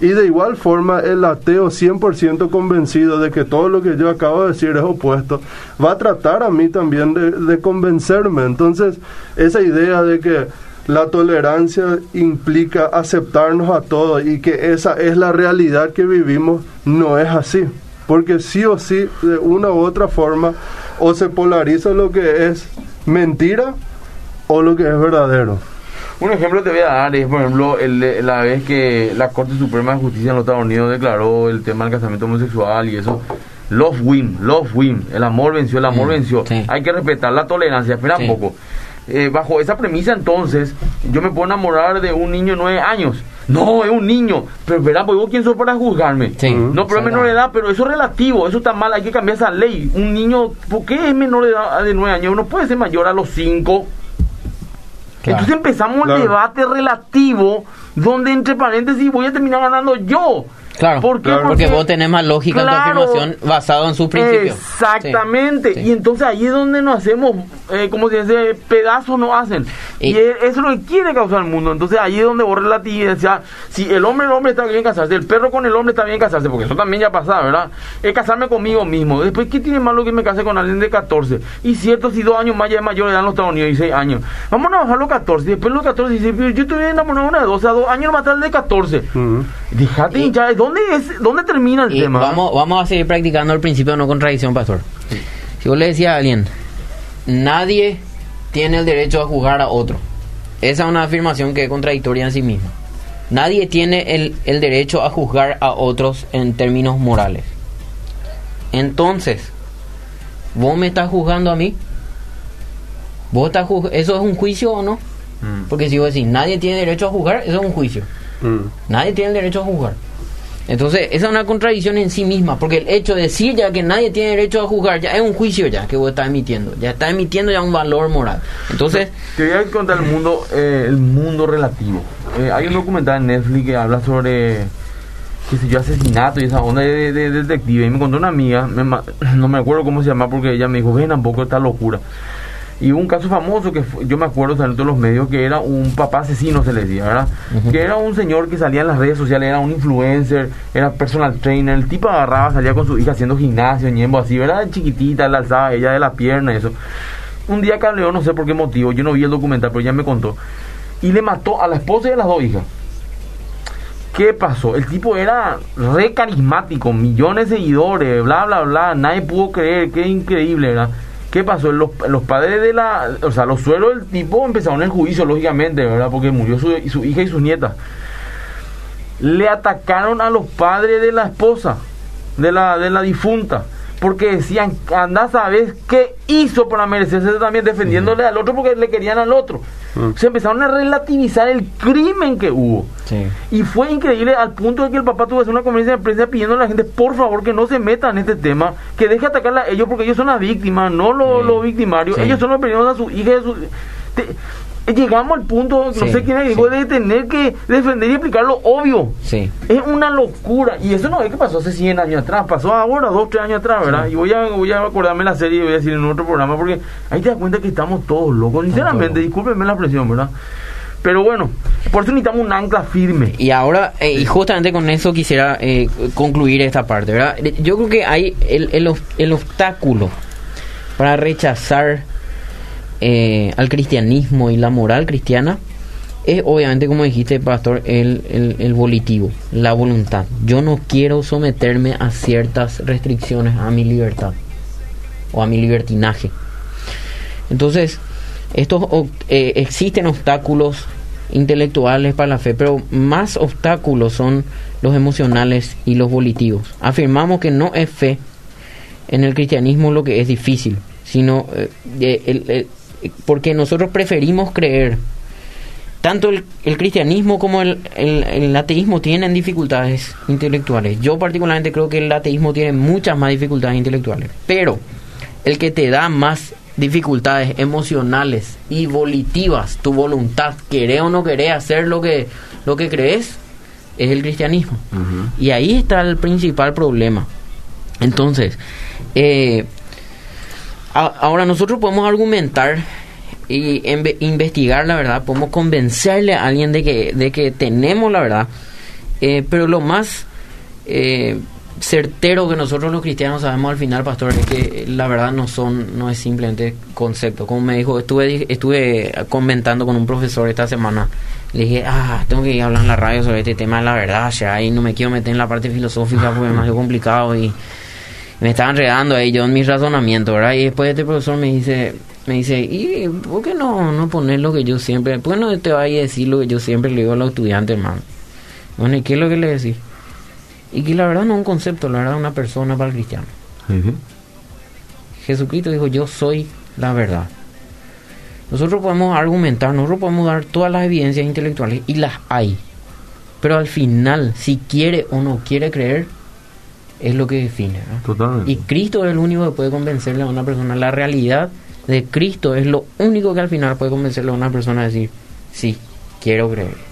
Speaker 3: Y de igual forma, el ateo 100% convencido de que todo lo que yo acabo de decir es opuesto, va a tratar a mí también de, de convencerme. Entonces, esa idea de que la tolerancia implica aceptarnos a todos y que esa es la realidad que vivimos, no es así. Porque sí o sí, de una u otra forma, o se polariza lo que es mentira o lo que es verdadero.
Speaker 2: Un ejemplo te voy a dar es, por ejemplo, el, la vez que la Corte Suprema de Justicia en los Estados Unidos declaró el tema del casamiento homosexual y eso. Love win, love win. El amor venció, el amor
Speaker 4: Mm,
Speaker 2: venció.
Speaker 4: sí.
Speaker 2: Hay que respetar la tolerancia. Espera
Speaker 4: Sí.
Speaker 2: un poco. Eh, bajo esa premisa, entonces, yo me puedo enamorar de un niño de nueve años. No, es un niño. Pero, verá, pues vos quién sos para juzgarme.
Speaker 4: Sí.
Speaker 2: No, pero es menor de edad, pero eso es relativo, eso está mal, hay que cambiar esa ley. Un niño, ¿por qué es menor de edad de nueve años? Uno puede ser mayor a los cinco.
Speaker 4: Claro.
Speaker 2: Entonces empezamos
Speaker 3: Claro.
Speaker 2: el debate relativo, donde entre paréntesis voy a terminar ganando yo.
Speaker 4: Claro,
Speaker 2: ¿Por qué?
Speaker 3: Claro.
Speaker 4: porque vos tenés más lógica
Speaker 2: Claro.
Speaker 4: en tu afirmación basado en sus principios.
Speaker 2: Exactamente.
Speaker 4: Sí.
Speaker 2: Y entonces ahí es donde nos hacemos, eh, como se dice, pedazos nos hacen. Y,
Speaker 4: Y-
Speaker 2: eso es lo que quiere causar el mundo. Entonces ahí es donde vos relativizas. Si el hombre el hombre está bien casarse, el perro con el hombre está bien casarse, porque eso también ya pasa, ¿verdad? Es casarme conmigo mismo. Después, ¿qué tiene malo que me case con alguien de 14? Y cierto, si dos años más ya es mayor edad en los Estados Unidos, 16 años. Vamos a bajar los 14. Y después los 14 dice, yo estoy enamorado de una de 12, a dos años más tarde de 14.
Speaker 3: Ujú.
Speaker 2: Déjate
Speaker 4: Y-
Speaker 2: hinchar. ¿Dónde, es, ¿Dónde termina el
Speaker 4: Y
Speaker 2: tema?
Speaker 4: vamos, vamos a seguir practicando el principio de no contradicción, pastor. Si vos le decías a alguien, nadie tiene el derecho a juzgar a otro. Esa es una afirmación que es contradictoria en sí misma. Nadie tiene el, el derecho a juzgar a otros en términos morales. Entonces, ¿vos me estás juzgando a mí? ¿Vos estás juz- ¿Eso es un juicio o no?
Speaker 2: Mm.
Speaker 4: Porque si vos decís, nadie tiene derecho a juzgar, eso es un juicio.
Speaker 3: Mm.
Speaker 4: Nadie tiene el derecho a juzgar. Entonces, esa es una contradicción en sí misma, porque el hecho de decir ya que nadie tiene derecho a juzgar ya es un juicio ya que vos estás emitiendo, ya está emitiendo ya un valor moral. Entonces,
Speaker 2: Te voy a contar el mundo, eh, el mundo relativo. Eh, hay un documental en Netflix que habla sobre, qué sé yo, asesinato y esa onda de, de- de detective. Y me contó una amiga, me no me acuerdo cómo se llama, porque ella me dijo, ven tampoco esta locura. Y hubo un caso famoso que fue- yo me acuerdo salió en todos los medios que era un papá asesino, se le decía, ¿verdad? Que era un señor que salía en las redes sociales, era un influencer, era personal trainer. El tipo agarraba, salía con su hija haciendo gimnasio, ñembo así, ¿verdad? Chiquitita, la alzaba ella de la pierna, eso. Un día cableó, no sé por qué motivo, yo no vi el documental, pero ella me contó. Y le mató a la esposa y a las dos hijas. ¿Qué pasó? El tipo era re carismático, millones de seguidores, bla, bla, bla. Nadie pudo creer, qué increíble, ¿verdad? ¿Qué pasó? Los, padres de la. O sea, los suelos del tipo empezaron el juicio, lógicamente, ¿verdad? Porque murió su, su hija y sus nietas. Le atacaron a los padres de la esposa, de la, de la difunta. Porque decían, anda, ¿sabes qué hizo para merecerse eso también? Defendiéndole al otro porque le querían al otro.
Speaker 3: Mm.
Speaker 2: Se empezaron a relativizar el crimen que hubo.
Speaker 4: sí.
Speaker 2: Y fue increíble al punto de que el papá tuvo que hacer una conferencia de prensa pidiendo a la gente, por favor, que no se metan en este tema, que deje atacarla a ellos porque ellos son las víctimas, no los,
Speaker 4: Sí.
Speaker 2: los victimarios. Ellos son los perdieron a su hija. y a su- te- llegamos al punto, no
Speaker 4: Sí,
Speaker 2: sé quién dijo,
Speaker 4: sí.
Speaker 2: de tener que defender y explicar lo obvio.
Speaker 4: Sí.
Speaker 2: Es una locura. Y eso no es que pasó hace 100 años atrás. Pasó ahora, 2, 3 años atrás, ¿verdad? Y voy a, voy a acordarme la serie y voy a decir en otro programa porque ahí te das cuenta que estamos todos locos. Sinceramente, discúlpenme la presión, ¿verdad? Pero bueno, por eso necesitamos un ancla firme.
Speaker 4: Y ahora, eh, y justamente con eso quisiera eh, concluir esta parte, ¿verdad? Yo creo que hay el, el obstáculo para rechazar eh, al cristianismo y la moral cristiana es obviamente, como dijiste, pastor, el, el, el volitivo, la voluntad. Yo no quiero someterme a ciertas restricciones a mi libertad o a mi libertinaje. Entonces, estos eh, existen obstáculos intelectuales para la fe, pero más obstáculos son los emocionales y los volitivos. Afirmamos que no es fe en el cristianismo lo que es difícil, sino eh, eh, el- porque nosotros preferimos creer. Tanto el, el cristianismo como el, el- el ateísmo tienen dificultades intelectuales. Yo particularmente creo que el ateísmo tiene muchas más dificultades intelectuales. Pero el que te da más dificultades emocionales y volitivas, tu voluntad, querer o no querer hacer lo que, lo que crees, es el cristianismo. Y ahí está el principal problema. Entonces, eh, ahora nosotros podemos argumentar y investigar la verdad, podemos convencerle a alguien de que, de que tenemos la verdad, eh, pero lo más eh, certero que nosotros los cristianos sabemos al final, pastor, es que la verdad no son, no es simplemente concepto. Como me dijo, estuve, estuve comentando con un profesor esta semana. Le dije, ah, tengo que ir a hablar en la radio sobre este tema de la verdad, ya, y no me quiero meter en la parte filosófica porque es más complicado y me estaban enredando ahí yo en mi razonamiento, ¿verdad? Y después este profesor me dice, me dice, ¿y por qué no, no poner lo que yo siempre, por qué no te vayas a decir lo que yo siempre le digo a los estudiantes, hermano? Bueno, ¿y qué es lo que le decís? Y que la verdad no es un concepto, la verdad es una persona para el cristiano. Jesucristo dijo, yo soy la verdad. Nosotros podemos argumentar, nosotros podemos dar todas las evidencias intelectuales y las hay. Pero al final, si quiere o no quiere creer, es lo que define.
Speaker 2: Totalmente.
Speaker 4: Y Cristo es el único que puede convencerle a una persona. La realidad de Cristo es lo único que al final puede convencerle a una persona a decir, sí, quiero creer.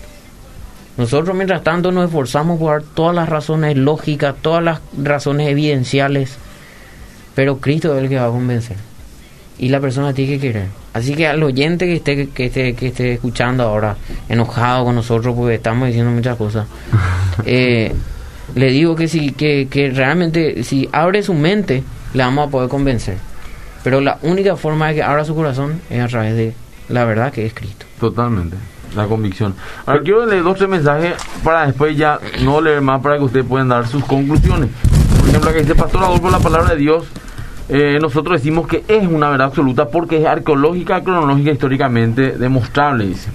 Speaker 4: Nosotros mientras tanto nos esforzamos por dar todas las razones lógicas, todas las razones evidenciales, pero Cristo es el que va a convencer. Y la persona tiene que querer. Así que al oyente que esté, que esté, que esté escuchando ahora, enojado con nosotros porque estamos diciendo muchas cosas, eh, le digo que si que, que realmente si abre su mente le vamos a poder convencer. Pero la única forma de que abra su corazón es a través de la verdad que es Cristo.
Speaker 2: Totalmente la convicción. Ahora quiero leer dos tres mensajes para después ya no leer más para que ustedes puedan dar sus conclusiones. Por ejemplo que dice pastor Adolfo la palabra de Dios eh, nosotros decimos que es una verdad absoluta porque es arqueológica, cronológica, históricamente demostrable, dice.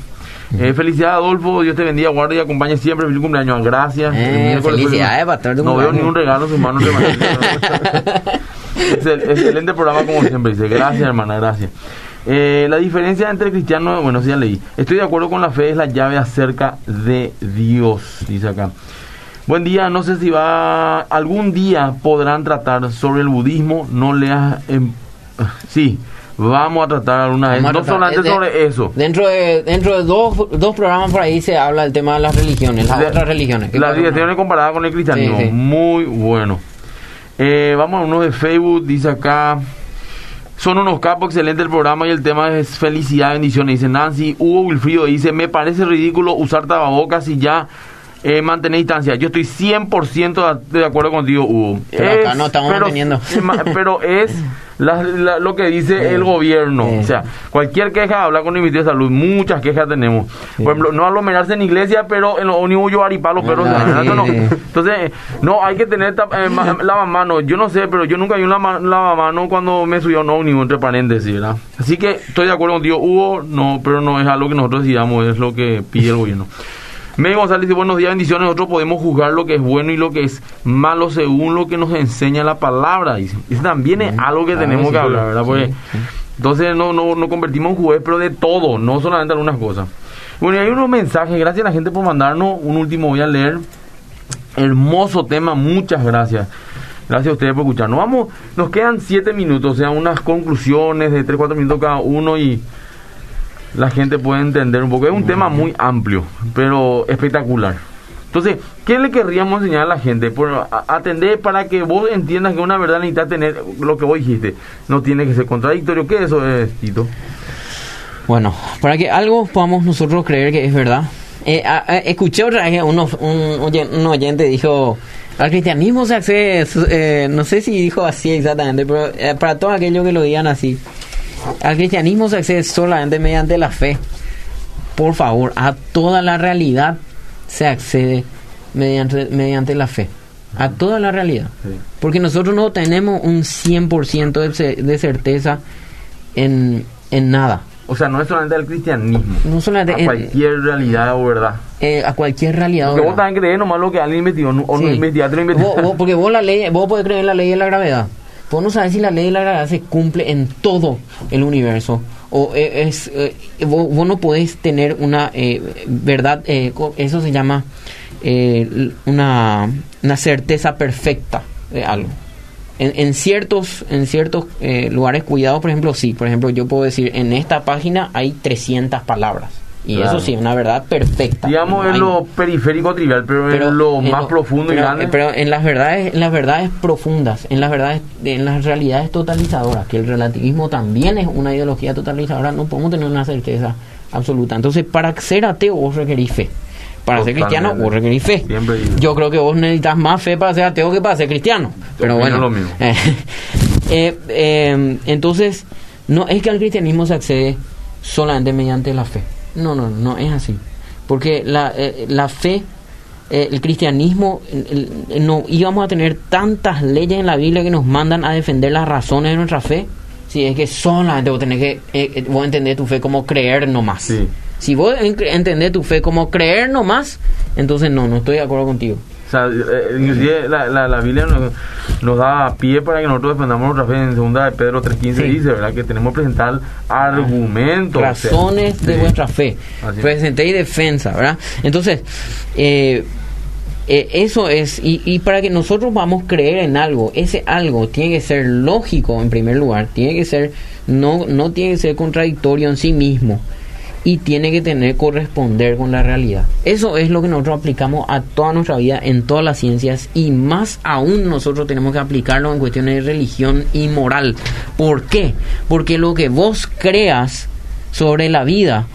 Speaker 2: Eh, felicidades, Adolfo. Dios te bendiga, guarde y acompañe siempre. Feliz cumpleaños. Gracias.
Speaker 4: Eh, felicidades, pastor.
Speaker 2: No veo ningún regalo en sus manos. excelente programa, como siempre. Dice, gracias, hermana, gracias. Eh, la diferencia entre cristianos, bueno, sí ya leí. Estoy de acuerdo con la fe, es la llave acerca de Dios, dice acá. Buen día, no sé si va. Algún día podrán tratar sobre el budismo, no leas. En, sí, Vamos a tratar alguna vez, no solamente sobre eso.
Speaker 4: Dentro de dentro de dos, dos programas por ahí se habla del tema de las religiones, las otras religiones.
Speaker 2: Las religiones comparadas con el cristianismo, muy bueno. Eh, vamos a uno de Facebook, dice acá. Son unos capos, excelente el programa y el tema es felicidad, bendiciones. Dice Nancy, Hugo Wilfrido dice, me parece ridículo usar tapabocas y ya eh, mantener distancia. Yo estoy 100% de acuerdo contigo, Hugo.
Speaker 4: Pero acá no estamos
Speaker 2: pero, pero es lo que dice el gobierno. O sea, cualquier queja, habla con el Ministerio de Salud, muchas quejas tenemos. Por ejemplo, no aglomerarse en iglesia, pero en los ónibus yo los perros. no. Entonces, no, hay que tener eh, lavamanos. Yo no sé, pero yo nunca vi un lavamanos cuando me subió un ómnibus, entre paréntesis, ¿verdad? Así que estoy de acuerdo contigo, Hugo, no, pero no es algo que nosotros digamos, es lo que pide el gobierno. Me González dice, buenos días, bendiciones. Nosotros podemos juzgar lo que es bueno y lo que es malo según lo que nos enseña la palabra. Dice, también es algo que tenemos que hablar, ¿verdad? Porque, entonces no, no, no convertimos en juez, pero de todo, no solamente algunas cosas. Bueno, y hay unos mensajes. Gracias a la gente por mandarnos. Un último voy a leer. Hermoso tema, muchas gracias. Gracias a ustedes por escucharnos. Vamos, nos quedan siete minutos, o sea, unas conclusiones de tres, cuatro minutos cada uno y la gente puede entender un poco. Es un tema muy amplio, pero espectacular. Entonces, ¿qué le querríamos enseñar a la gente? Por atender para que vos entiendas que una verdad necesita tener lo que vos dijiste. No tiene que ser contradictorio. ¿Qué eso es, Tito?
Speaker 4: Bueno, para que algo podamos nosotros creer que es verdad. Eh, escuché otra vez uno, un, oyente dijo, al cristianismo se accede, eh, no sé si dijo así exactamente, pero eh, para todos aquellos que lo digan así, al cristianismo se accede solamente mediante la fe. Por favor, a toda la realidad se accede mediante, mediante la fe. A toda la realidad. Porque nosotros no tenemos un 100% de, de certeza en, en nada.
Speaker 2: O sea, no es solamente el cristianismo.
Speaker 4: No solamente
Speaker 2: a cualquier realidad o verdad.
Speaker 4: Eh, a cualquier realidad.
Speaker 2: Porque vos también crees nomás lo que alguien investigó o no investigaste,
Speaker 4: porque vos la ley, vos podés creer en la ley de la gravedad. Vos no sabes si la ley de la gravedad se cumple en todo el universo. O e, es, eh, vos, no podés tener una eh, verdad, eh, eso se llama una, una certeza perfecta de algo. en, en ciertos, en ciertos eh, lugares cuidados, por ejemplo, sí. Por ejemplo, yo puedo decir, en esta página hay 300 palabras. Y
Speaker 2: Claro.
Speaker 4: eso sí, es una verdad perfecta.
Speaker 2: Digamos
Speaker 4: No
Speaker 2: en
Speaker 4: hay-
Speaker 2: lo periférico trivial, pero,
Speaker 4: pero
Speaker 2: en lo más
Speaker 4: lo-
Speaker 2: profundo y
Speaker 4: pero-
Speaker 2: grande.
Speaker 4: Pero en las verdades, en las verdades profundas, en las verdades, en las realidades totalizadoras, que el relativismo también es una ideología totalizadora, no podemos tener una certeza absoluta. Entonces, para ser ateo vos requerís fe. Para ser cristiano vos requerís fe. Yo creo que vos necesitas más fe para ser ateo que para ser cristiano. Pero bueno.
Speaker 2: lo mismo.
Speaker 4: Eh, eh, entonces, no es que al cristianismo se accede solamente mediante la fe. No, no, no es así. Porque la, eh, la fe, eh, el cristianismo, el- el- no íbamos a tener tantas leyes en la Biblia que nos mandan a defender las razones de nuestra fe. Si es que solamente vos tenés que eh, eh, vos entender tu fe como creer nomás.
Speaker 2: Sí.
Speaker 4: Si vos en- entendés tu fe como creer nomás, entonces no, no estoy de acuerdo contigo.
Speaker 2: Sea, eh, inclusive la, la, la Biblia nos, nos da pie para que nosotros defendamos nuestra fe. En segunda de Pedro 3.15
Speaker 4: Sí.
Speaker 2: dice, ¿verdad? Que tenemos que presentar argumentos. o sea,
Speaker 4: razones de
Speaker 2: sí.
Speaker 4: vuestra fe. Presentéis defensa, ¿verdad? Entonces, eh, eh, eso es, y, y para que nosotros vamos a creer en algo, ese algo tiene que ser lógico en primer lugar, tiene que ser, no, no tiene que ser contradictorio en sí mismo. Y tiene que tener corresponder con la realidad. Eso es lo que nosotros aplicamos a toda nuestra vida en todas las ciencias y más aún nosotros tenemos que aplicarlo en cuestiones de religión y moral. ¿Por qué? Porque lo que vos creas sobre la vida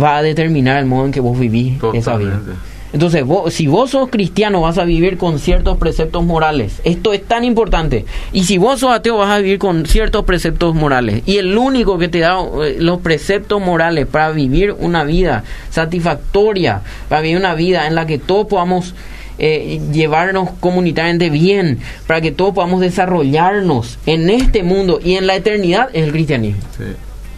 Speaker 4: va a determinar el modo en que vos vivís esa vida. Entonces, vos, si vos sos cristiano, vas a vivir con ciertos preceptos morales. Esto es tan importante. Y si vos sos ateo, vas a vivir con ciertos preceptos morales. Y el único que te da eh, los preceptos morales para vivir una vida satisfactoria, para vivir una vida en la que todos podamos eh, llevarnos comunitariamente bien, para que todos podamos desarrollarnos en este mundo y en la eternidad, es el cristianismo.
Speaker 2: Sí.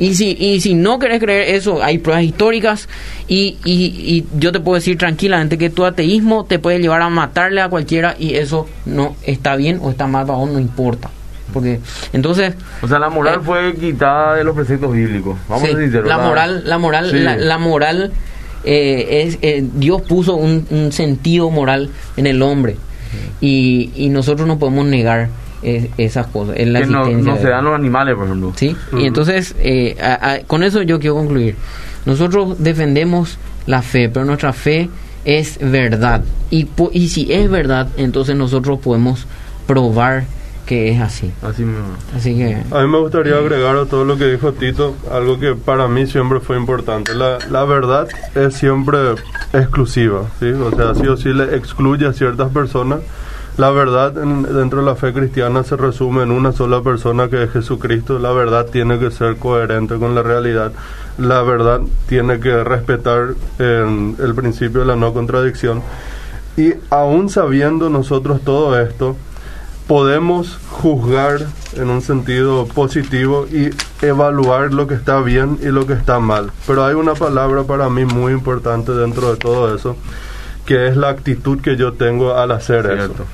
Speaker 4: Y si, y si no querés creer eso, hay pruebas históricas y, y, y yo te puedo decir tranquilamente que tu ateísmo te puede llevar a matarle a cualquiera y eso no está bien o está mal vos, no importa. Porque entonces...
Speaker 2: O sea, la moral
Speaker 4: Eh,
Speaker 2: fue quitada de los preceptos bíblicos. Vamos
Speaker 4: sí,
Speaker 2: a sinceros,
Speaker 4: la moral, la moral,
Speaker 2: Sí.
Speaker 4: la, la moral eh, es eh, Dios puso un, un sentido moral en el hombre y, y nosotros no podemos negar eh, esas cosas. En la
Speaker 2: que no, se dan los animales, por ejemplo.
Speaker 4: ¿Sí? Y entonces, eh, a- a- con eso yo quiero concluir. Nosotros defendemos la fe, pero nuestra fe es verdad. Y, po- y si es verdad, entonces nosotros podemos probar que es así.
Speaker 2: Así mismo.
Speaker 4: Así que...
Speaker 3: A mí me gustaría agregar a todo lo que dijo Tito algo que para mí siempre fue importante. La, la verdad es siempre exclusiva, ¿sí? O sea, sí o sí le excluye a ciertas personas. La verdad en- dentro de la fe cristiana se resume en una sola persona que es Jesucristo. La verdad tiene que ser coherente con la realidad. La verdad tiene que respetar eh, el principio de la no contradicción. Y aún sabiendo nosotros todo esto, podemos juzgar en un sentido positivo y evaluar lo que está bien y lo que está mal. Pero hay una palabra para mí muy importante dentro de todo eso, que es la actitud que yo tengo al hacer eso.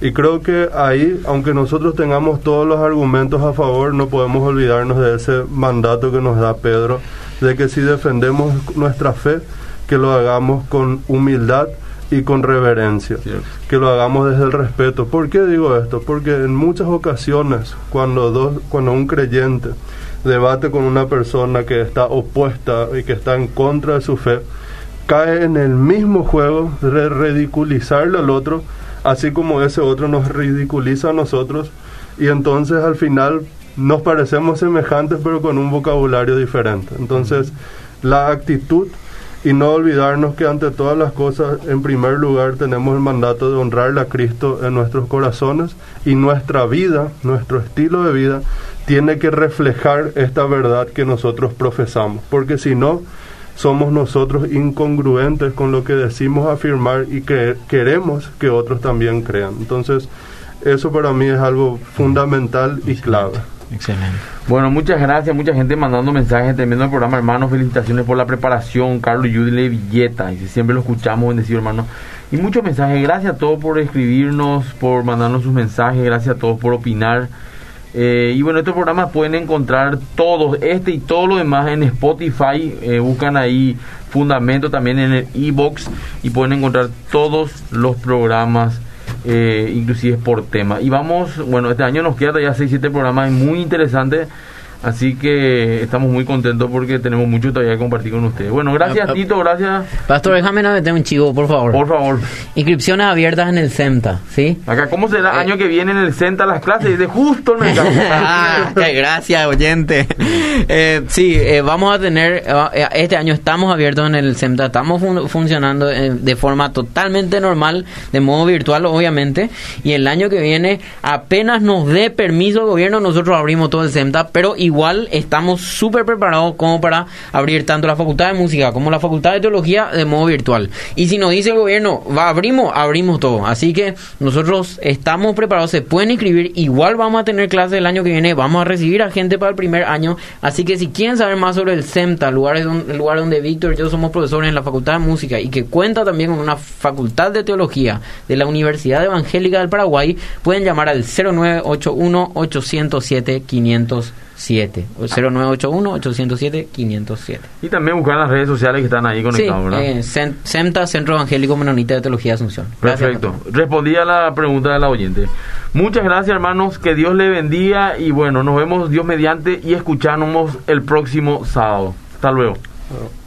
Speaker 3: Y creo que ahí, aunque nosotros tengamos todos los argumentos a favor, no podemos olvidarnos de ese mandato que nos da Pedro, de que si defendemos nuestra fe, que lo hagamos con humildad y con reverencia que lo hagamos desde el respeto. ¿Por qué digo esto? Porque en muchas ocasiones cuando dos, cuando un creyente debate con una persona que está opuesta y que está en contra de su fe, cae en el mismo juego de ridiculizarle al otro, así como ese otro nos ridiculiza a nosotros y entonces al final nos parecemos semejantes pero con un vocabulario diferente. Entonces, la actitud y no olvidarnos que ante todas las cosas, en primer lugar, tenemos el mandato de honrar a Cristo en nuestros corazones y nuestra vida, nuestro estilo de vida, tiene que reflejar esta verdad que nosotros profesamos, porque si no, somos nosotros incongruentes con lo que decimos afirmar y que queremos que otros también crean. Entonces, eso para mí es algo fundamental y clave.
Speaker 4: Excelente.
Speaker 2: Bueno, muchas gracias, mucha gente mandando mensajes, tremendo el programa, hermano, felicitaciones por la preparación, Carlos Yudile Villeta, dice, siempre lo escuchamos, bendecido hermano, y muchos mensajes, gracias a todos por escribirnos, por mandarnos sus mensajes, gracias a todos por opinar, Eh, y bueno, estos programas pueden encontrar todos, este y todo lo demás en Spotify, eh, buscan ahí Fundamento también en el e-box y pueden encontrar todos los programas eh, inclusive por tema. Y vamos, bueno, este año nos queda ya 6, 7 programas muy interesantes. Así que estamos muy contentos porque tenemos mucho todavía que compartir con ustedes. Bueno, gracias
Speaker 4: Ah, ah.
Speaker 2: Tito, gracias.
Speaker 4: Pastor, déjame meter un chivo, por favor.
Speaker 2: Por favor.
Speaker 4: Inscripciones abiertas en el CEMTA, ¿sí?
Speaker 2: Acá, ¿cómo será
Speaker 4: Eh.
Speaker 2: año que viene en el CENTA las clases? De justo el mercado.
Speaker 4: Ah, gracias, oyente. Eh, sí, eh, vamos a tener, eh, este año estamos abiertos en el CEMTA, estamos fun- funcionando eh, de forma totalmente normal, de modo virtual, obviamente, y el año que viene, apenas nos dé permiso el gobierno, nosotros abrimos todo el CEMTA, pero igual igual estamos súper preparados como para abrir tanto la Facultad de Música como la Facultad de Teología de modo virtual. Y si nos dice el gobierno, va, abrimos, abrimos todo. Así que nosotros estamos preparados, se pueden inscribir, igual vamos a tener clases el año que viene, vamos a recibir a gente para el primer año. Así que si quieren saber más sobre el CEMTA, lugar donde, el lugar donde Víctor y yo somos profesores en la Facultad de Música y que cuenta también con una Facultad de Teología de la Universidad Evangélica del Paraguay, pueden llamar al 0981 807 500 7 0981-807-507.
Speaker 2: Y también buscar las redes sociales que están ahí
Speaker 4: conectadas,
Speaker 2: sí, ¿verdad?
Speaker 4: Eh, Centro Evangélico Menonita de Teología de Asunción.
Speaker 2: Perfecto. Respondí a la pregunta de la oyente. Muchas gracias, hermanos. Que Dios le bendiga. Y bueno, nos vemos Dios mediante y escuchamos el próximo sábado. Hasta luego.